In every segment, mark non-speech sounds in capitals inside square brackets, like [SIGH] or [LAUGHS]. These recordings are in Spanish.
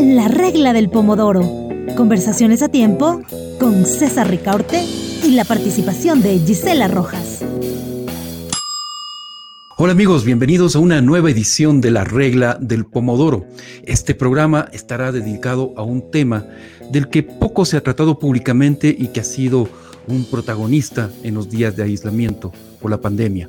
La regla del pomodoro. Conversaciones a tiempo con César Ricaurte y la participación de Gisela Rojas. Hola amigos, bienvenidos a una nueva edición de La regla del pomodoro. Este programa estará dedicado a un tema del que poco se ha tratado públicamente y que ha sido un protagonista en los días de aislamiento por la pandemia.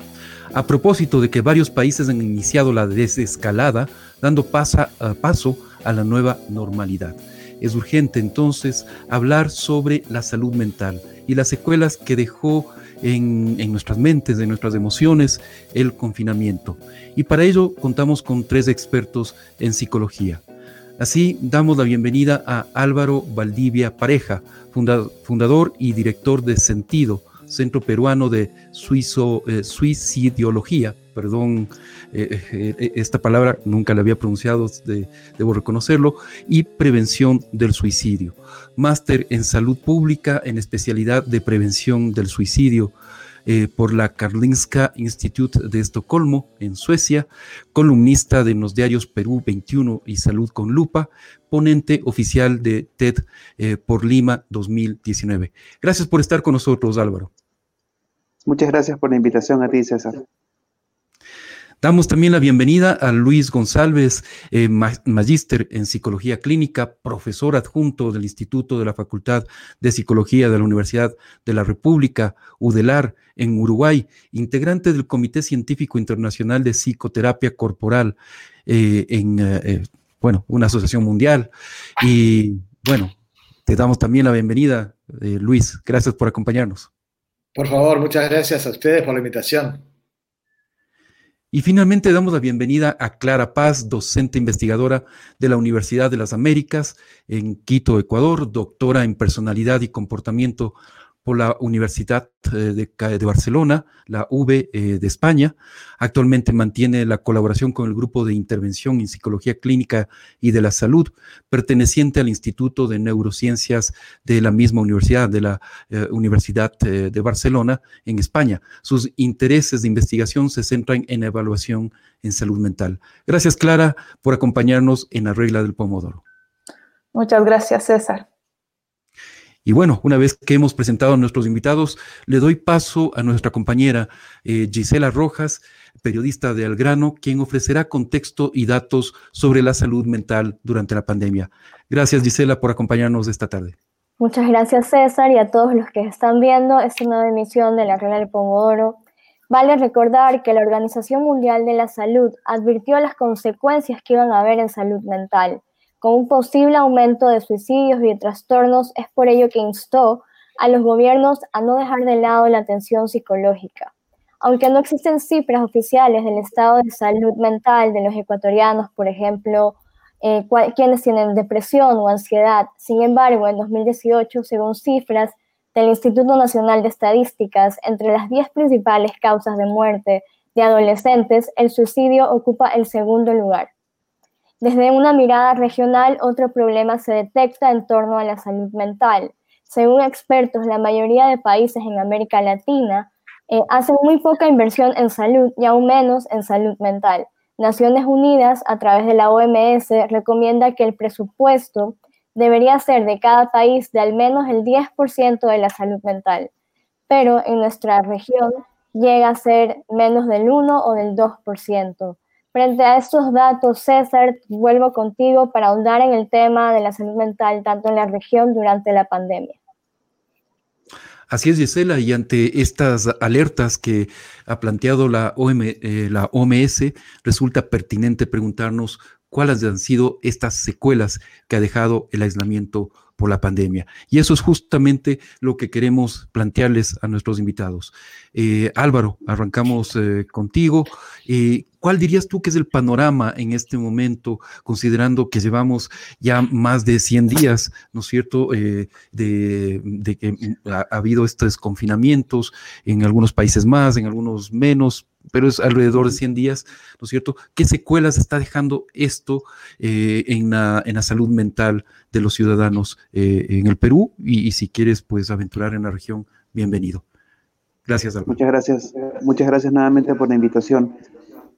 A propósito de que varios países han iniciado la desescalada, dando paso a la nueva normalidad. Es urgente entonces hablar sobre la salud mental y las secuelas que dejó en, nuestras mentes, en nuestras emociones, el confinamiento. Y para ello contamos con tres expertos en psicología. Así damos la bienvenida a Álvaro Valdivia Pareja, fundador y director de Sentido, Centro Peruano de Suizo, eh, Suicidología, perdón, eh, eh, esta palabra nunca la había pronunciado, debo reconocerlo, y prevención del suicidio. Máster en salud pública en especialidad de prevención del suicidio por la Karolinska Institute de Estocolmo, en Suecia, columnista de los diarios Perú 21 y Salud con Lupa, ponente oficial de TED por Lima 2019. Gracias por estar con nosotros, Álvaro. Muchas gracias por la invitación a ti, César. Damos también la bienvenida a Luis González, eh, magíster en psicología clínica, profesor adjunto del Instituto de la Facultad de Psicología de la Universidad de la República, UDELAR, en Uruguay, integrante del Comité Científico Internacional de Psicoterapia Corporal, eh, en, eh, bueno, una asociación mundial. Y bueno, te damos también la bienvenida, Luis. Gracias por acompañarnos. Por favor, muchas gracias a ustedes por la invitación. Y finalmente damos la bienvenida a Clara Paz, docente investigadora de la Universidad de las Américas en Quito, Ecuador, doctora en personalidad y comportamiento por la Universidad eh, de, Barcelona, la V eh, de España. Actualmente mantiene la colaboración con el Grupo de Intervención en Psicología Clínica y de la Salud, perteneciente al Instituto de Neurociencias de la misma universidad, de la eh, Universidad de Barcelona, en España. Sus intereses de investigación se centran en evaluación en salud mental. Gracias, Clara, por acompañarnos en la regla del Pomodoro. Muchas gracias, César. Y bueno, una vez que hemos presentado a nuestros invitados, le doy paso a nuestra compañera eh, Gisela Rojas, periodista de Algrano, quien ofrecerá contexto y datos sobre la salud mental durante la pandemia. Gracias Gisela por acompañarnos esta tarde. Muchas gracias César y a todos los que están viendo esta nueva emisión de la Regla del Pomodoro. Vale recordar que la Organización Mundial de la Salud advirtió las consecuencias que iban a haber en salud mental con un posible aumento de suicidios y trastornos, es por ello que instó a los gobiernos a no dejar de lado la atención psicológica. Aunque no existen cifras oficiales del estado de salud mental de los ecuatorianos, por ejemplo, eh, quienes tienen depresión o ansiedad, sin embargo, en 2018, según cifras del Instituto Nacional de Estadísticas, entre las 10 principales causas de muerte de adolescentes, el suicidio ocupa el segundo lugar. Desde una mirada regional, otro problema se detecta en torno a la salud mental. Según expertos, la mayoría de países en América Latina eh, hacen muy poca inversión en salud y aún menos en salud mental. Naciones Unidas, a través de la OMS, recomienda que el presupuesto debería ser de cada país de al menos el 10% de la salud mental, pero en nuestra región llega a ser menos del 1 o del 2%. Frente a estos datos, César, vuelvo contigo para ahondar en el tema de la salud mental tanto en la región durante la pandemia. Así es, Gisela, y ante estas alertas que ha planteado la, eh, la OMS, resulta pertinente preguntarnos cuáles han sido estas secuelas que ha dejado el aislamiento por la pandemia. Y eso es justamente lo que queremos plantearles a nuestros invitados. Eh, Álvaro, arrancamos eh, contigo. ¿Cuál dirías tú que es el panorama en este momento, considerando que llevamos ya más de 100 días, ¿no es cierto?, de, que ha, habido estos confinamientos en algunos países más, en algunos menos, pero es alrededor de 100 días, ¿no es cierto? ¿Qué secuelas está dejando esto eh, en, la, salud mental de los ciudadanos eh, en el Perú? Y, si quieres, pues, aventurar en la región, bienvenido. Gracias, Muchas gracias. Muchas gracias nuevamente por la invitación.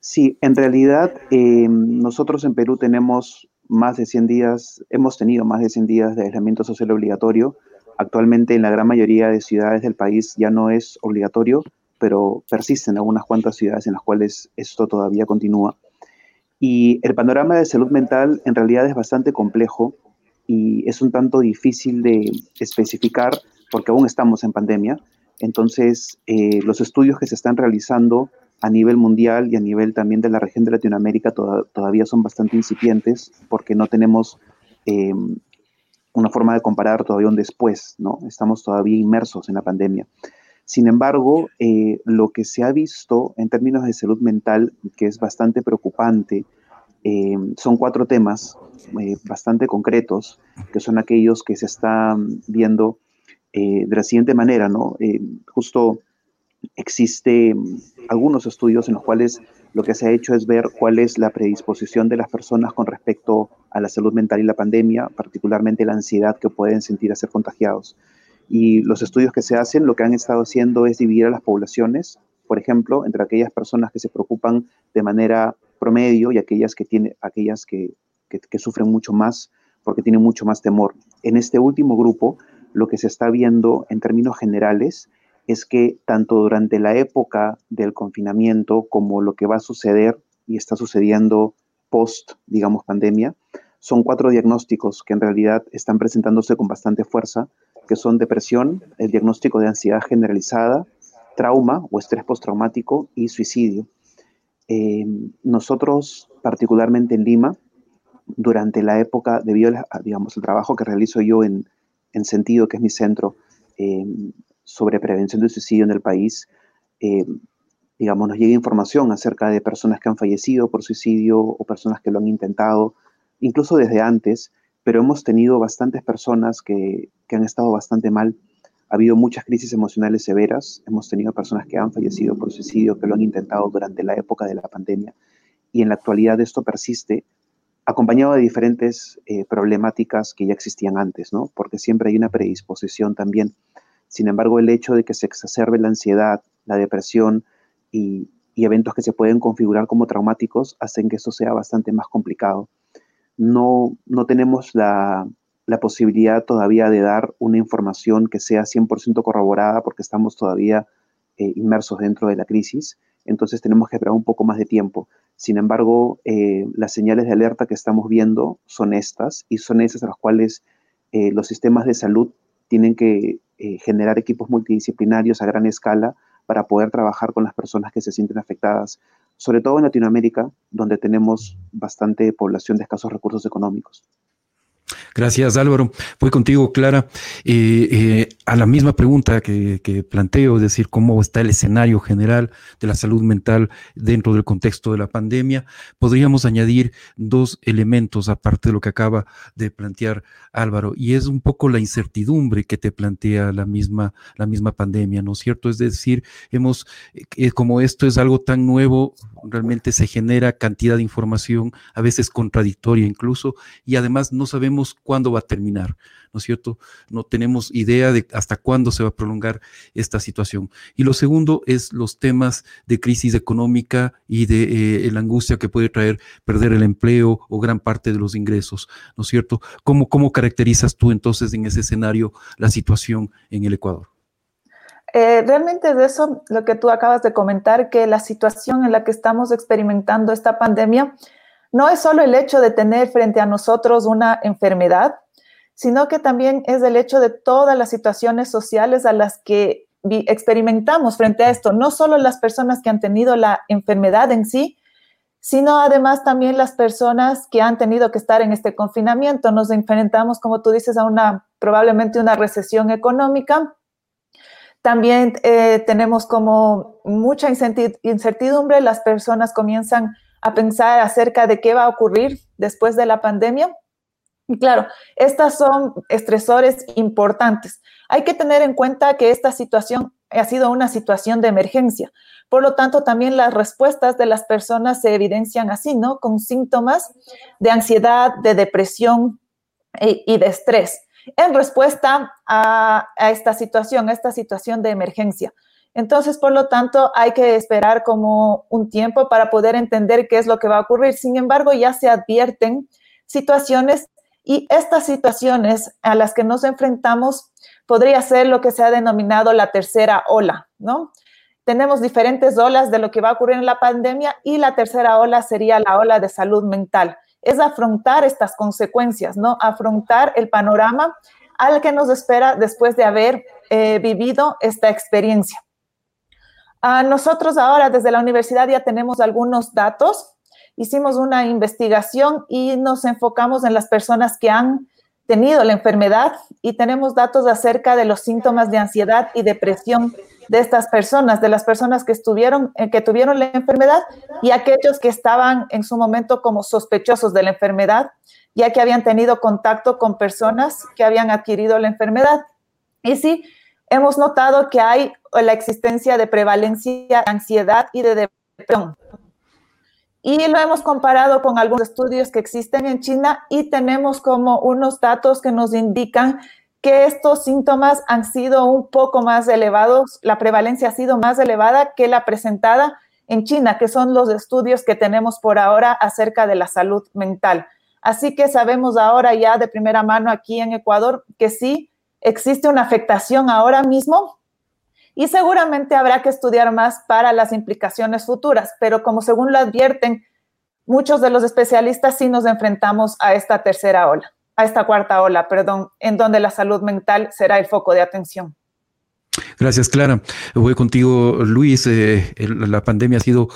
Sí, en realidad eh, nosotros en Perú tenemos más de 100 días, hemos tenido más de 100 días de aislamiento social obligatorio. Actualmente en la gran mayoría de ciudades del país ya no es obligatorio, pero persisten algunas cuantas ciudades en las cuales esto todavía continúa. Y el panorama de salud mental en realidad es bastante complejo y es un tanto difícil de especificar porque aún estamos en pandemia. Entonces, eh, los estudios que se están realizando a nivel mundial y a nivel también de la región de Latinoamérica todavía son bastante incipientes porque no tenemos eh, una forma de comparar todavía un después, ¿no? Estamos todavía inmersos en la pandemia. Sin embargo, eh, lo que se ha visto en términos de salud mental, que es bastante preocupante, eh, son cuatro temas bastante concretos, que son aquellos que se están viendo de la siguiente manera, ¿no? justo existe mm, algunos estudios en los cuales lo que se ha hecho es ver cuál es la predisposición de las personas con respecto a la salud mental y la pandemia, particularmente la ansiedad que pueden sentir a ser contagiados. Y los estudios que se hacen lo que han estado haciendo es dividir a las poblaciones, por ejemplo, entre aquellas personas que se preocupan de manera promedio y aquellas que, tiene, aquellas que, que sufren mucho más porque tienen mucho más temor. En este último grupo, lo que se está viendo en términos generales es que tanto durante la época del confinamiento como lo que va a suceder y está sucediendo post, digamos, pandemia, son cuatro diagnósticos que en realidad están presentándose con bastante fuerza, que son depresión, el diagnóstico de ansiedad generalizada, trauma o estrés postraumático y suicidio. Eh, nosotros, particularmente en Lima, durante la época, debido a, digamos, el trabajo que realizo yo en, en Sentido, que es mi centro, eh, sobre prevención del suicidio en el país, eh, digamos, nos llega información acerca de personas que han fallecido por suicidio o personas que lo han intentado, incluso desde antes, pero hemos tenido bastantes personas que, que han estado bastante mal. Ha habido muchas crisis emocionales severas, hemos tenido personas que han fallecido por suicidio, que lo han intentado durante la época de la pandemia, y en la actualidad esto persiste acompañado de diferentes eh, problemáticas que ya existían antes, ¿no? Porque siempre hay una predisposición también sin embargo, el hecho de que se exacerbe la ansiedad, la depresión y, eventos que se pueden configurar como traumáticos hacen que esto sea bastante más complicado. No, no tenemos la, posibilidad todavía de dar una información que sea 100% corroborada porque estamos todavía eh, inmersos dentro de la crisis, entonces tenemos que esperar un poco más de tiempo. Sin embargo, eh, las señales de alerta que estamos viendo son estas y son esas a las cuales eh, los sistemas de salud tienen que eh, generar equipos multidisciplinarios a gran escala para poder trabajar con las personas que se sienten afectadas, sobre todo en Latinoamérica, donde tenemos bastante población de escasos recursos económicos. Gracias, Álvaro. Voy contigo, Clara. Eh, eh, a la misma pregunta que, planteo, es decir, cómo está el escenario general de la salud mental dentro del contexto de la pandemia, podríamos añadir dos elementos aparte de lo que acaba de plantear Álvaro, y es un poco la incertidumbre que te plantea la misma, la misma pandemia, ¿no es cierto? Es decir, hemos, eh, como esto es algo tan nuevo, realmente se genera cantidad de información, a veces contradictoria incluso, y además no sabemos cuándo va a terminar, ¿no es cierto? No tenemos idea de hasta cuándo se va a prolongar esta situación. Y lo segundo es los temas de crisis económica y de eh, la angustia que puede traer perder el empleo o gran parte de los ingresos, ¿no es cierto? ¿Cómo, cómo caracterizas tú entonces en ese escenario la situación en el Ecuador? Eh, realmente de eso, lo que tú acabas de comentar, que la situación en la que estamos experimentando esta pandemia no es solo el hecho de tener frente a nosotros una enfermedad, sino que también es el hecho de todas las situaciones sociales a las que experimentamos frente a esto, no solo las personas que han tenido la enfermedad en sí, sino además también las personas que han tenido que estar en este confinamiento. Nos enfrentamos, como tú dices, a una probablemente una recesión económica. También eh, tenemos como mucha incertidumbre, las personas comienzan a pensar acerca de qué va a ocurrir después de la pandemia. Y claro, estas son estresores importantes. Hay que tener en cuenta que esta situación ha sido una situación de emergencia. Por lo tanto, también las respuestas de las personas se evidencian así, ¿no? Con síntomas de ansiedad, de depresión eh, y de estrés en respuesta a, esta situación, a esta situación de emergencia. Entonces, por lo tanto, hay que esperar como un tiempo para poder entender qué es lo que va a ocurrir. Sin embargo, ya se advierten situaciones y estas situaciones a las que nos enfrentamos podría ser lo que se ha denominado la tercera ola, ¿no? Tenemos diferentes olas de lo que va a ocurrir en la pandemia y la tercera ola sería la ola de salud mental. Es afrontar estas consecuencias, ¿no? Afrontar el panorama al que nos espera después de haber eh, vivido esta experiencia. Nosotros ahora desde la universidad ya tenemos algunos datos. Hicimos una investigación y nos enfocamos en las personas que han tenido la enfermedad y tenemos datos acerca de los síntomas de ansiedad y depresión de estas personas, de las personas que estuvieron, eh, que tuvieron la enfermedad y aquellos que estaban en su momento como sospechosos de la enfermedad, ya que habían tenido contacto con personas que habían adquirido la enfermedad. Y sí, hemos notado que hay la existencia de prevalencia de ansiedad y de depresión. Y lo hemos comparado con algunos estudios que existen en China y tenemos como unos datos que nos indican que estos síntomas han sido un poco más elevados, la prevalencia ha sido más elevada que la presentada en China, que son los estudios que tenemos por ahora acerca de la salud mental. Así que sabemos ahora ya de primera mano aquí en Ecuador que sí existe una afectación ahora mismo y seguramente habrá que estudiar más para las implicaciones futuras, pero como según lo advierten muchos de los especialistas, sí nos enfrentamos a esta tercera ola, a esta cuarta ola, perdón, en donde la salud mental será el foco de atención. Gracias, Clara. Voy contigo, Luis. Eh, la pandemia ha sido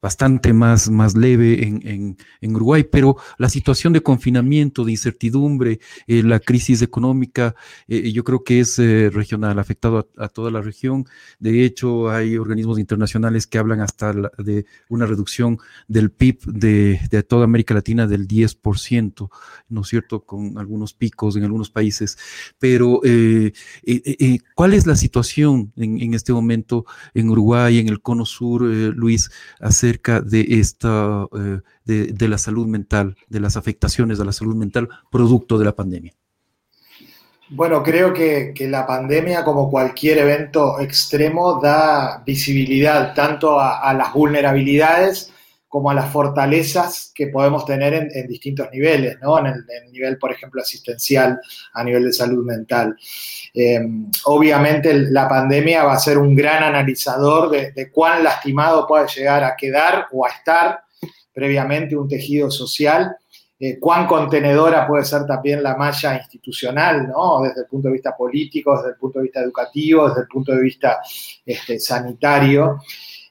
bastante más, más leve en, en, Uruguay, pero la situación de confinamiento, de incertidumbre, eh, la crisis económica, eh, yo creo que es eh, regional, afectado a, toda la región. De hecho, hay organismos internacionales que hablan hasta de una reducción del PIB de, de, toda América Latina del 10%, ¿no es cierto?, con algunos picos en algunos países. Pero, ¿cuál es la situación en, en, este momento en Uruguay, en el Cono Sur, Luis? Hace acerca de esta, eh, de, la salud mental, de las afectaciones de la salud mental producto de la pandemia? Bueno, creo que, la pandemia, como cualquier evento extremo, da visibilidad tanto a las vulnerabilidades como a las fortalezas que podemos tener en, distintos niveles, ¿no? En el, nivel, por ejemplo, asistencial, a nivel de salud mental. Eh, obviamente la pandemia va a ser un gran analizador de, cuán lastimado puede llegar a quedar o a estar previamente un tejido social, eh, cuán contenedora puede ser también la malla institucional, ¿no? Desde el punto de vista político, desde el punto de vista educativo, desde el punto de vista este, sanitario.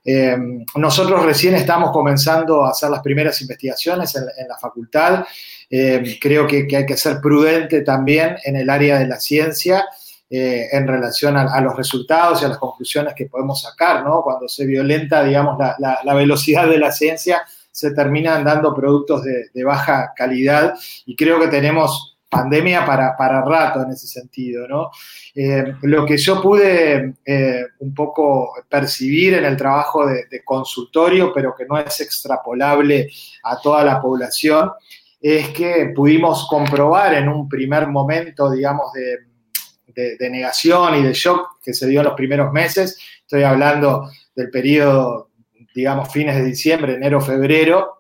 Eh, nosotros recién estamos comenzando a hacer las primeras investigaciones en, la facultad. Eh, creo que, hay que ser prudente también en el área de la ciencia eh, en relación a, los resultados y a las conclusiones que podemos sacar, ¿no? Cuando se violenta, digamos, la, velocidad de la ciencia, se terminan dando productos de baja calidad y creo que tenemos pandemia para, para rato en ese sentido, ¿no? Eh, lo que yo pude eh, un poco percibir en el trabajo de, consultorio, pero que no es extrapolable a toda la población, es que pudimos comprobar en un primer momento, digamos, de, de negación y de shock que se dio en los primeros meses, estoy hablando del periodo, digamos, fines de diciembre, enero, febrero,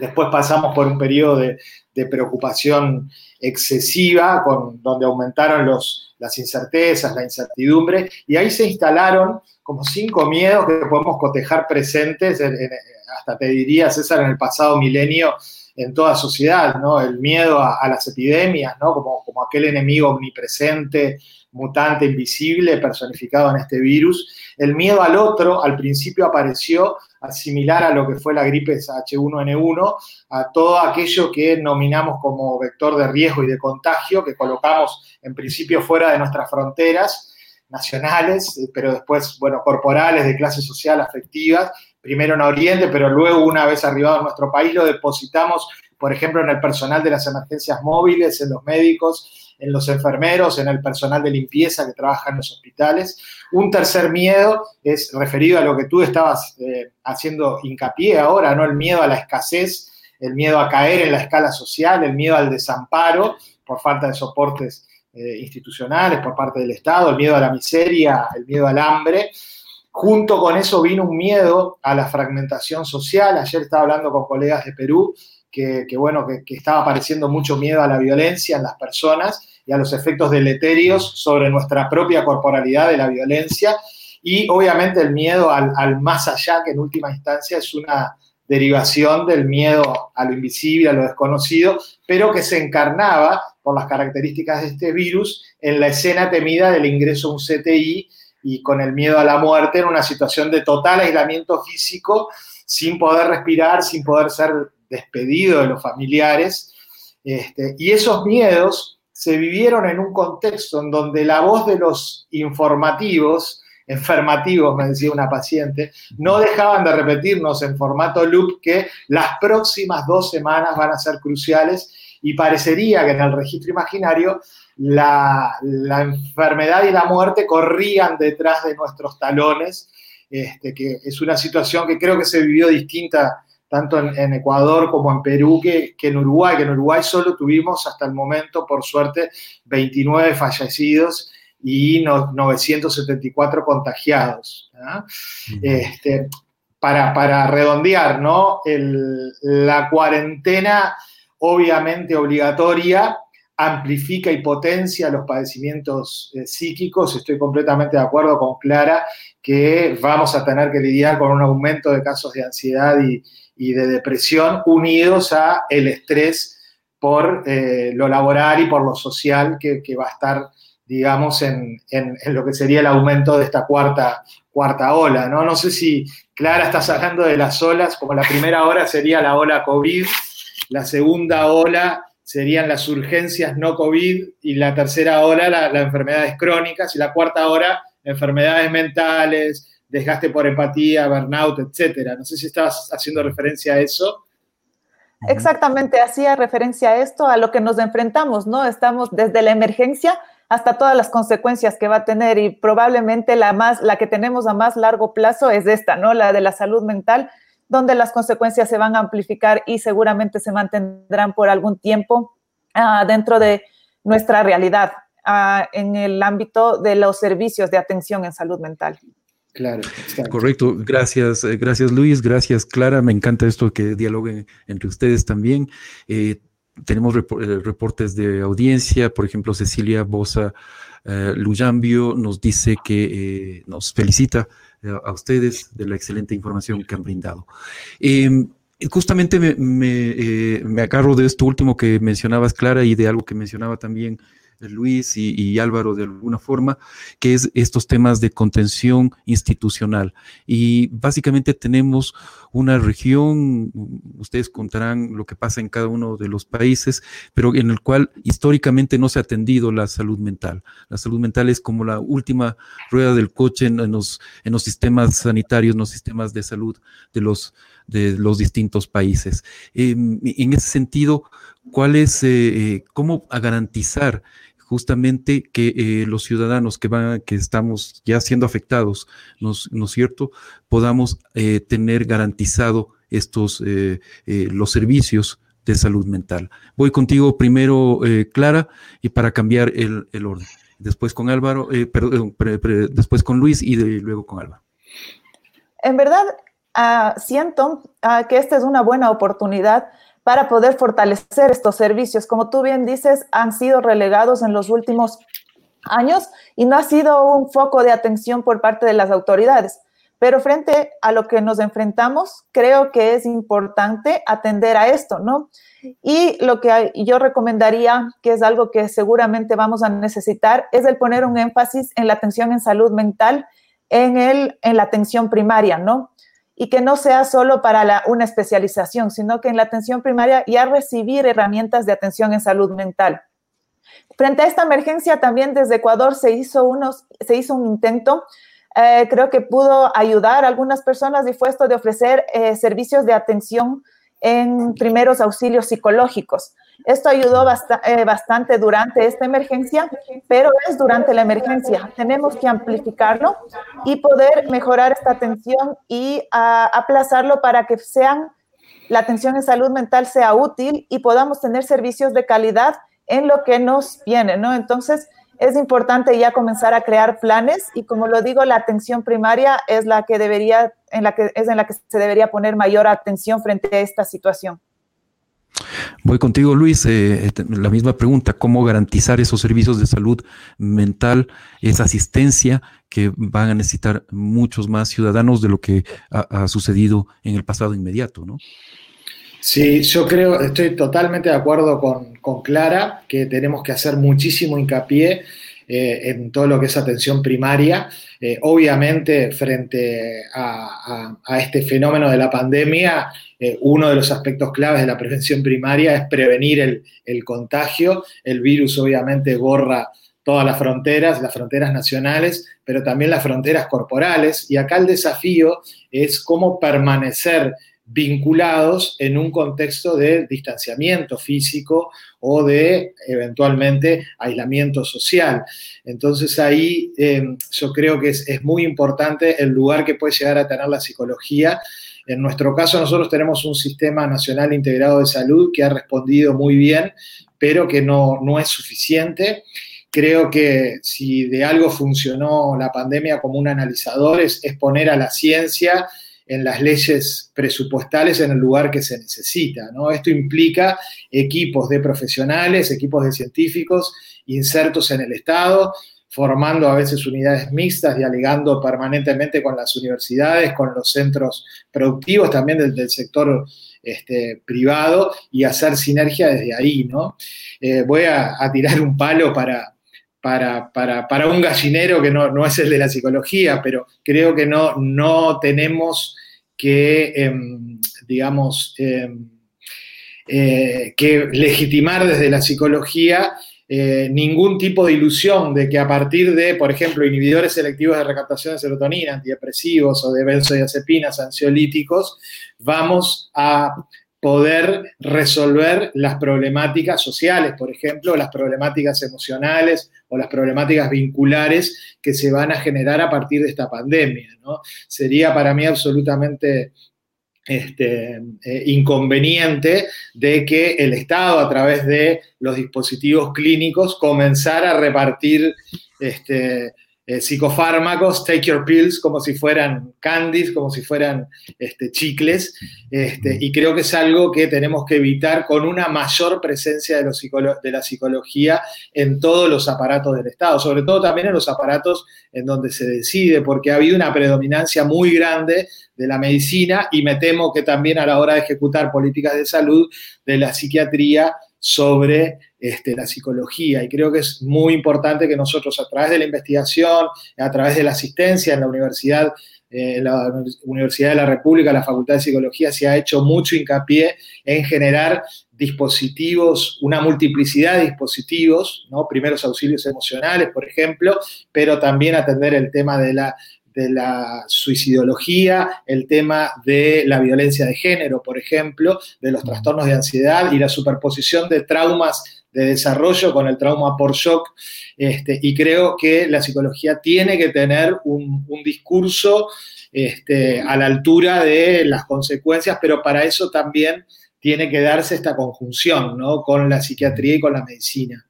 después pasamos por un periodo de, preocupación excesiva, donde aumentaron las incertezas, la incertidumbre, y ahí se instalaron como cinco miedos que podemos cotejar presentes, hasta te diría, César, en el pasado milenio, en toda sociedad, ¿no? El miedo a, las epidemias, ¿no? Como, como aquel enemigo omnipresente, mutante, invisible, personificado en este virus. El miedo al otro al principio apareció similar a lo que fue la gripe H1N1, a todo aquello que nominamos como vector de riesgo y de contagio, que colocamos en principio fuera de nuestras fronteras nacionales, eh, pero después, bueno, corporales, de clase social, afectivas, primero en Oriente, pero luego una vez arribado a nuestro país lo depositamos, por ejemplo, en el personal de las emergencias móviles, en los médicos, en los enfermeros, en el personal de limpieza que trabaja en los hospitales. Un tercer miedo es referido a lo que tú estabas eh, haciendo hincapié ahora, ¿no? El miedo a la escasez, el miedo a caer en la escala social, el miedo al desamparo por falta de soportes eh, institucionales por parte del Estado, el miedo a la miseria, el miedo al hambre Junto con eso vino un miedo a la fragmentación social. Ayer estaba hablando con colegas de Perú que, bueno, que, estaba apareciendo mucho miedo a la violencia en las personas y a los efectos deleterios sobre nuestra propia corporalidad de la violencia y obviamente el miedo al, al más allá, que en última instancia es una derivación del miedo a lo invisible, a lo desconocido, pero que se encarnaba por las características de este virus en la escena temida del ingreso a un CTI y con el miedo a la muerte en una situación de total aislamiento físico, sin poder respirar, sin poder ser despedido de los familiares. Este, y esos miedos se vivieron en un contexto en donde la voz de los informativos enfermativos, me decía una paciente, no dejaban de repetirnos en formato loop que las próximas dos semanas van a ser cruciales y parecería que en el registro imaginario la, enfermedad y la muerte corrían detrás de nuestros talones, este, que es una situación que creo que se vivió distinta tanto en, Ecuador como en Perú que, que, en Uruguay, que en Uruguay solo tuvimos hasta el momento, por suerte, 29 fallecidos y 974 contagiados. Este, para, redondear, ¿no? la cuarentena obviamente obligatoria amplifica y potencia los padecimientos eh, psíquicos. Estoy completamente de acuerdo con Clara que vamos a tener que lidiar con un aumento de casos de ansiedad y, de depresión unidos a el estrés por eh, lo laboral y por lo social que, va a estar digamos, en, lo que sería el aumento de esta cuarta, cuarta ola, ¿no? No sé si Clara estás hablando de las olas, como la primera ola sería la ola COVID, la segunda ola serían las urgencias no COVID y la tercera ola las enfermedades crónicas y la cuarta ola enfermedades mentales, desgaste por empatía, burnout, etcétera. No sé si estabas haciendo referencia a eso. Exactamente, hacía referencia a esto, a lo que nos enfrentamos, ¿no? Estamos desde la emergencia hasta todas las consecuencias que va a tener y probablemente la más la que tenemos a más largo plazo es esta, ¿no? La de la salud mental, donde las consecuencias se van a amplificar y seguramente se mantendrán por algún tiempo ah, dentro de nuestra realidad ah, en el ámbito de los servicios de atención en salud mental. Claro, correcto. Gracias, eh, gracias Luis, gracias Clara. Me encanta esto que dialoguen entre ustedes también. Eh, tenemos eh, reportes de audiencia, por ejemplo, Cecilia Bosa eh, Luyambio nos dice que eh, nos felicita a ustedes de la excelente información que han brindado. Em, justamente me, me, agarro de esto último que mencionabas, Clara, y de algo que mencionaba también Luis y, Álvaro de alguna forma, que es estos temas de contención institucional. Y básicamente tenemos una región, ustedes contarán lo que pasa en cada uno de los países, pero en el cual históricamente no se ha atendido la salud mental. La salud mental es como la última rueda del coche en, los, en los sistemas sanitarios, en los sistemas de salud de los, de los distintos países. Em, en ese sentido, ¿cuál es, eh, eh, cómo garantizar justamente que eh, los ciudadanos que van, que estamos ya siendo afectados, ¿no, es cierto?, podamos eh, tener garantizado estos, eh, los servicios de salud mental. Voy contigo primero, Clara, y para cambiar el, orden. Después con Álvaro, perdón, después con Luis y luego con Álvaro. En verdad, ah, siento ah, que esta es una buena oportunidad para poder fortalecer estos servicios. Como tú bien dices, han sido relegados en los últimos años y no ha sido un foco de atención por parte de las autoridades. Pero frente a lo que nos enfrentamos, creo que es importante atender a esto, ¿no? Y lo que yo recomendaría, que es algo que seguramente vamos a necesitar, es el poner un énfasis en la atención en salud mental, en, el, en la atención primaria, ¿no? Y que no sea solo para una especialización, sino que en la atención primaria ya recibir herramientas de atención en salud mental. Frente a esta emergencia, también desde Ecuador se hizo, unos, se hizo un intento, eh, creo que pudo ayudar a algunas personas y fue esto de ofrecer eh, servicios de atención en primeros auxilios psicológicos. Esto ayudó eh, bastante durante esta emergencia, pero es durante la emergencia. Tenemos que amplificarlo y poder mejorar esta atención y aplazarlo para que sean la atención en salud mental sea útil y podamos tener servicios de calidad en lo que nos viene, ¿no? Entonces, es importante ya comenzar a crear planes y como lo digo, la atención primaria es la que debería, en la que es en la que se debería poner mayor atención frente a esta situación. Voy contigo, Luis. Eh, eh, la misma pregunta, ¿cómo garantizar esos servicios de salud mental, esa asistencia que van a necesitar muchos más ciudadanos de lo que ha, sucedido en el pasado inmediato, ¿no? Sí, yo creo, estoy totalmente de acuerdo con, Clara, que tenemos que hacer muchísimo hincapié eh, en todo lo que es atención primaria. obviamente, frente a, este fenómeno de la pandemia, eh, uno de los aspectos claves de la prevención primaria es prevenir el, contagio. El virus obviamente borra todas las fronteras, las fronteras nacionales, pero también las fronteras corporales. Y acá el desafío es cómo permanecer vinculados en un contexto de distanciamiento físico o de eventualmente aislamiento social. Entonces ahí eh, yo creo que es, es, muy importante el lugar que puede llegar a tener la psicología en nuestro caso, nosotros tenemos un sistema nacional integrado de salud que ha respondido muy bien, pero que no, no es suficiente. Creo que si de algo funcionó la pandemia como un analizador es, poner a la ciencia en las leyes presupuestales en el lugar que se necesita. ¿no? Esto implica equipos de profesionales, equipos de científicos insertos en el Estado, formando a veces unidades mixtas, dialogando permanentemente con las universidades, con los centros productivos, también del, sector este, privado y hacer sinergia desde ahí, ¿no? Eh, voy a, tirar un palo para, para, un gallinero que no, es el de la psicología, pero creo que no, no tenemos que, em, digamos, em, eh, que legitimar desde la psicología eh, ningún tipo de ilusión de que a partir de, por ejemplo, inhibidores selectivos de recaptación de serotonina, antidepresivos o de benzodiazepinas, ansiolíticos, vamos a poder resolver las problemáticas sociales, por ejemplo, las problemáticas emocionales o las problemáticas vinculares que se van a generar a partir de esta pandemia. Sería para mí absolutamente este, eh, inconveniente de que el Estado, a través de los dispositivos clínicos, comenzara a repartir este, eh, psicofármacos, take your pills, como si fueran candies, como si fueran este, chicles, este, y creo que es algo que tenemos que evitar con una mayor presencia de, de la psicología en todos los aparatos del Estado, sobre todo también en los aparatos en donde se decide, porque ha habido una predominancia muy grande de la medicina y me temo que también a la hora de ejecutar políticas de salud de la psiquiatría sobre este, la psicología. Y creo que es muy importante que nosotros a través de la investigación, a través de la asistencia en la universidad, eh, la Universidad de la República, la Facultad de Psicología, se ha hecho mucho hincapié en generar dispositivos, una multiplicidad de dispositivos, ¿no? primeros auxilios emocionales, por ejemplo, pero también atender el tema de la de la suicidología, el tema de la violencia de género, por ejemplo, de los trastornos de ansiedad y la superposición de traumas de desarrollo con el trauma por shock. Este, y creo que la psicología tiene que tener un, discurso este, a la altura de las consecuencias, pero para eso también tiene que darse esta conjunción ¿no? con la psiquiatría y con la medicina.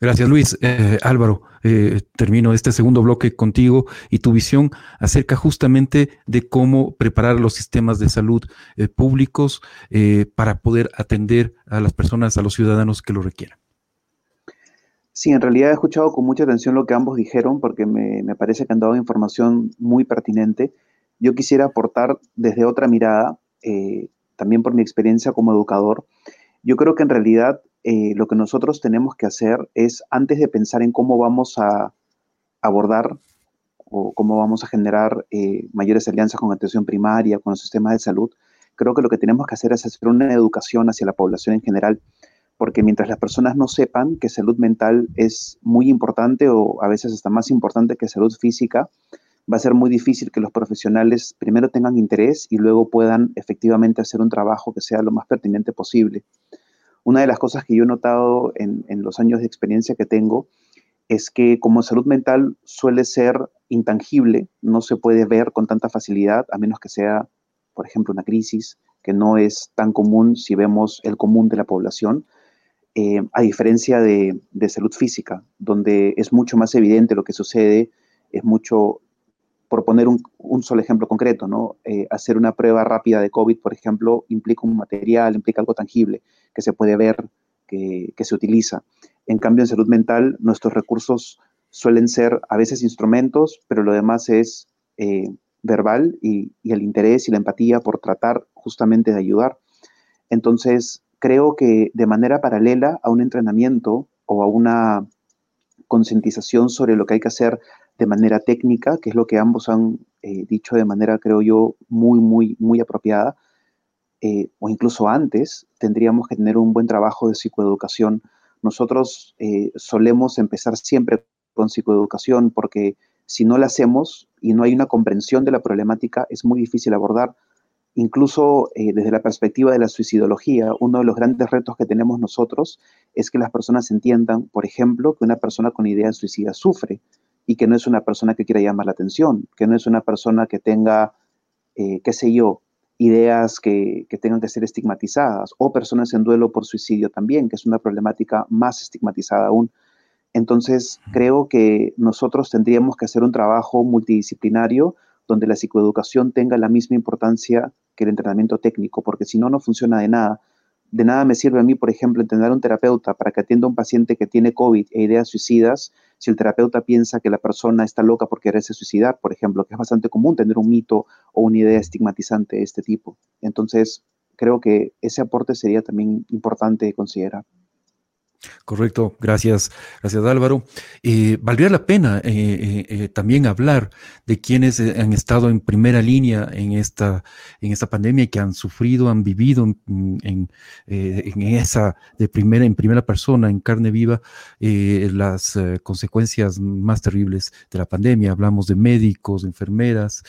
Gracias, Luis. Eh, Álvaro, eh, termino este segundo bloque contigo y tu visión acerca justamente de cómo preparar los sistemas de salud eh, públicos para poder atender a las personas, a los ciudadanos que lo requieran. Sí, en realidad he escuchado con mucha atención lo que ambos dijeron porque me, me parece que han dado información muy pertinente. Yo quisiera aportar desde otra mirada, también por mi experiencia como educador. Yo creo que en realidad eh, lo que nosotros tenemos que hacer es, antes de pensar en cómo vamos a abordar o cómo vamos a generar eh, mayores alianzas con atención primaria, con los sistemas de salud, creo que lo que tenemos que hacer es hacer una educación hacia la población en general, porque mientras las personas no sepan que salud mental es muy importante o a veces hasta más importante que salud física, va a ser muy difícil que los profesionales primero tengan interés y luego puedan efectivamente hacer un trabajo que sea lo más pertinente posible. Una de las cosas que yo he notado en, los años de experiencia que tengo es que como salud mental suele ser intangible, no se puede ver con tanta facilidad, a menos que sea, por ejemplo, una crisis, que no es tan común si vemos el común de la población. eh, a diferencia de, salud física, donde es mucho más evidente lo que sucede, es mucho, por poner un, solo ejemplo concreto, ¿no? Eh, hacer una prueba rápida de COVID, por ejemplo, implica un material, implica algo tangible que se puede ver, que, se utiliza. En cambio, en salud mental, nuestros recursos suelen ser a veces instrumentos, pero lo demás es eh, verbal y, y, el interés y la empatía por tratar justamente de ayudar. Entonces, creo que de manera paralela a un entrenamiento o a una concientización sobre lo que hay que hacer de manera técnica, que es lo que ambos han eh, dicho de manera, creo yo, muy, muy, muy apropiada, eh, o incluso antes, tendríamos que tener un buen trabajo de psicoeducación. Nosotros eh, solemos empezar siempre con psicoeducación porque si no la hacemos y no hay una comprensión de la problemática, es muy difícil abordar. Incluso desde la perspectiva de la suicidología, uno de los grandes retos que tenemos nosotros es que las personas entiendan, por ejemplo, que una persona con idea suicida sufre y que no es una persona que quiera llamar la atención, que no es una persona que tenga, eh, qué sé yo, ideas que, que, tengan que ser estigmatizadas, o personas en duelo por suicidio también, que es una problemática más estigmatizada aún. Entonces, creo que nosotros tendríamos que hacer un trabajo multidisciplinario donde la psicoeducación tenga la misma importancia que el entrenamiento técnico, porque si no, no funciona de nada. De nada me sirve a mí, por ejemplo, entender a un terapeuta para que atienda a un paciente que tiene COVID e ideas suicidas, si el terapeuta piensa que la persona está loca por quererse suicidar, por ejemplo, que es bastante común tener un mito o una idea estigmatizante de este tipo. Entonces, creo que ese aporte sería también importante considerar. Correcto, gracias, gracias Álvaro. Eh, valdría la pena eh, eh, también hablar de quienes han estado en primera línea en esta, en esta pandemia que han sufrido, han vivido en, esa de primera, en primera persona, en carne viva, las consecuencias más terribles de la pandemia. Hablamos de médicos, enfermeras,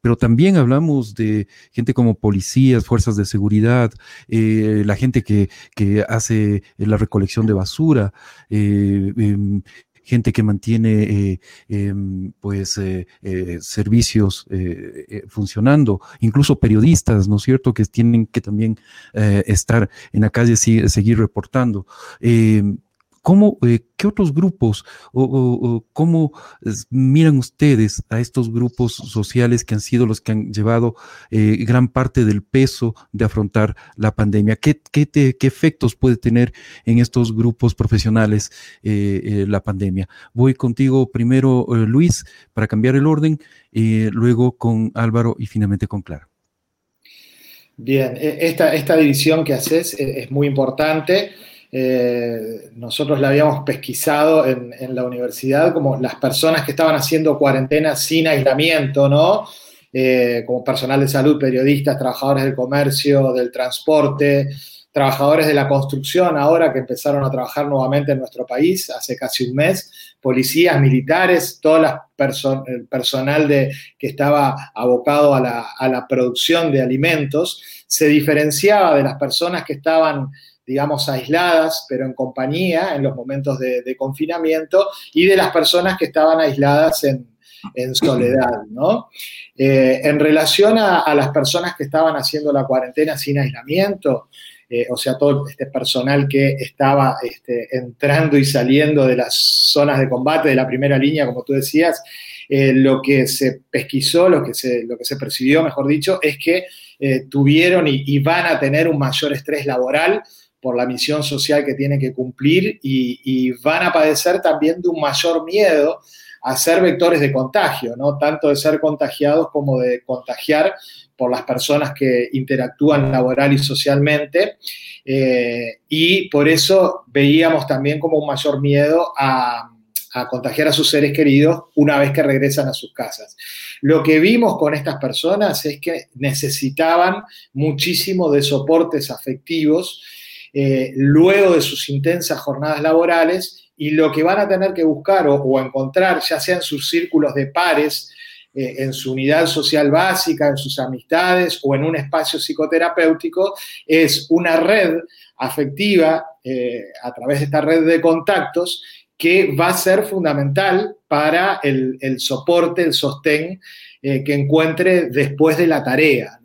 pero también hablamos de gente como policías, fuerzas de seguridad, la gente que, que hace la recolección de basura, eh, em, gente que mantiene eh, em, pues eh, servicios funcionando, incluso periodistas, ¿no es cierto?, que tienen que también estar en la calle y seguir reportando. ¿Cómo, eh, ¿Qué otros grupos o, cómo miran ustedes a estos grupos sociales que han sido los que han llevado eh, gran parte del peso de afrontar la pandemia? ¿Qué, qué, efectos puede tener en estos grupos profesionales eh, la pandemia? Voy contigo primero, Luis, para cambiar el orden, luego con Álvaro y finalmente con Clara. Bien, e, esta, esta división que haces es muy importante. Eh, nosotros la habíamos pesquisado en, la universidad como las personas que estaban haciendo cuarentena sin aislamiento, ¿no? Eh, como personal de salud, periodistas, trabajadores del comercio, del transporte, trabajadores de la construcción ahora que empezaron a trabajar nuevamente en nuestro país hace casi un mes, policías, militares, todo el personal de, que estaba abocado a la, a la producción de alimentos, se diferenciaba de las personas que estaban digamos, aisladas, pero en compañía en los momentos de, confinamiento, y de las personas que estaban aisladas en, soledad, ¿no? Eh, en relación a, las personas que estaban haciendo la cuarentena sin aislamiento, eh, o sea, todo este personal que estaba este, entrando y saliendo de las zonas de combate de la primera línea, como tú decías, eh, lo que se pesquisó, lo que se, lo que se percibió, mejor dicho, es que tuvieron y, van a tener un mayor estrés laboral por la misión social que tienen que cumplir y, van a padecer también de un mayor miedo a ser vectores de contagio, ¿no? Tanto de ser contagiados como de contagiar por las personas que interactúan laboral y socialmente. Eh, y por eso veíamos también como un mayor miedo a, a contagiar a sus seres queridos una vez que regresan a sus casas. Lo que vimos con estas personas es que necesitaban muchísimo de soportes afectivos eh, luego de sus intensas jornadas laborales y lo que van a tener que buscar o, encontrar, ya sea en sus círculos de pares, eh, en su unidad social básica, en sus amistades o en un espacio psicoterapéutico, es una red afectiva eh, a través de esta red de contactos que va a ser fundamental para el, soporte, el sostén eh, que encuentre después de la tarea.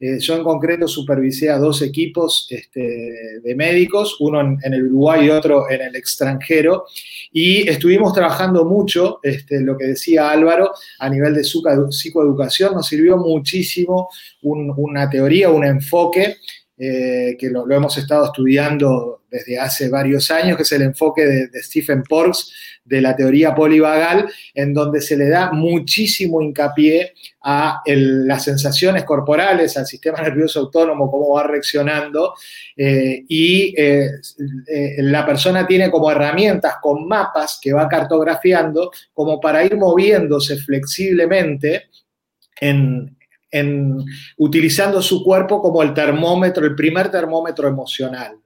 Eh, yo en concreto supervisé a dos equipos este, de médicos, uno en, el Uruguay y otro en el extranjero, y estuvimos trabajando mucho, este, lo que decía Álvaro, a nivel de psicoeducación, nos sirvió muchísimo una teoría, un enfoque eh, que lo, hemos estado estudiando desde hace varios años, que es el enfoque de, Stephen Porges de la teoría polivagal, en donde se le da muchísimo hincapié a las sensaciones corporales, al sistema nervioso autónomo, cómo va reaccionando, eh, y eh, la persona tiene como herramientas con mapas que va cartografiando como para ir moviéndose flexiblemente en, en, utilizando su cuerpo como el termómetro, el primer termómetro emocional.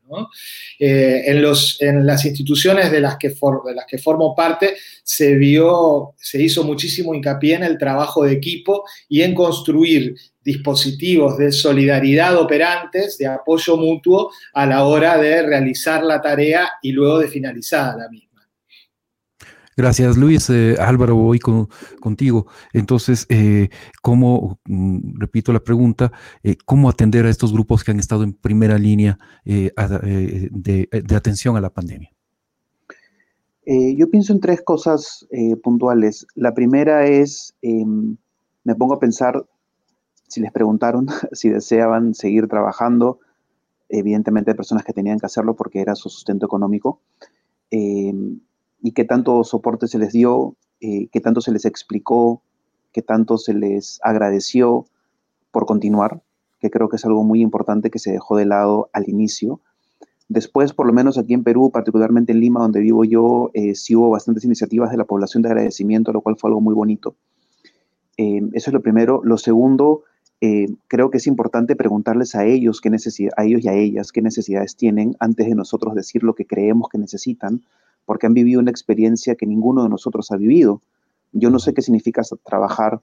Eh, en, las instituciones de las, que de las que formo parte se vio, se hizo muchísimo hincapié en el trabajo de equipo y en construir dispositivos de solidaridad operantes, de apoyo mutuo a la hora de realizar la tarea y luego de finalizada la misma. Gracias, Luis. Eh, Álvaro, voy contigo. Entonces, eh, ¿cómo, mm, repito la pregunta, eh, cómo atender a estos grupos que han estado en primera línea de, atención a la pandemia? yo pienso en tres cosas puntuales. La primera es, em, me pongo a pensar, si les preguntaron [LAUGHS] si deseaban seguir trabajando, evidentemente hay personas que tenían que hacerlo porque era su sustento económico em, y qué tanto soporte se les dio, eh, qué tanto se les explicó, qué tanto se les agradeció por continuar, que creo que es algo muy importante que se dejó de lado al inicio. Después, por lo menos aquí en Perú, particularmente en Lima, donde vivo yo, eh, sí hubo bastantes iniciativas de la población de agradecimiento, lo cual fue algo muy bonito. Eh, eso es lo primero. Lo segundo, creo que es importante preguntarles a ellos, qué a ellos y a ellas qué necesidades tienen antes de nosotros decir lo que creemos que necesitan, porque han vivido una experiencia que ninguno de nosotros ha vivido. Yo no sé qué significa trabajar,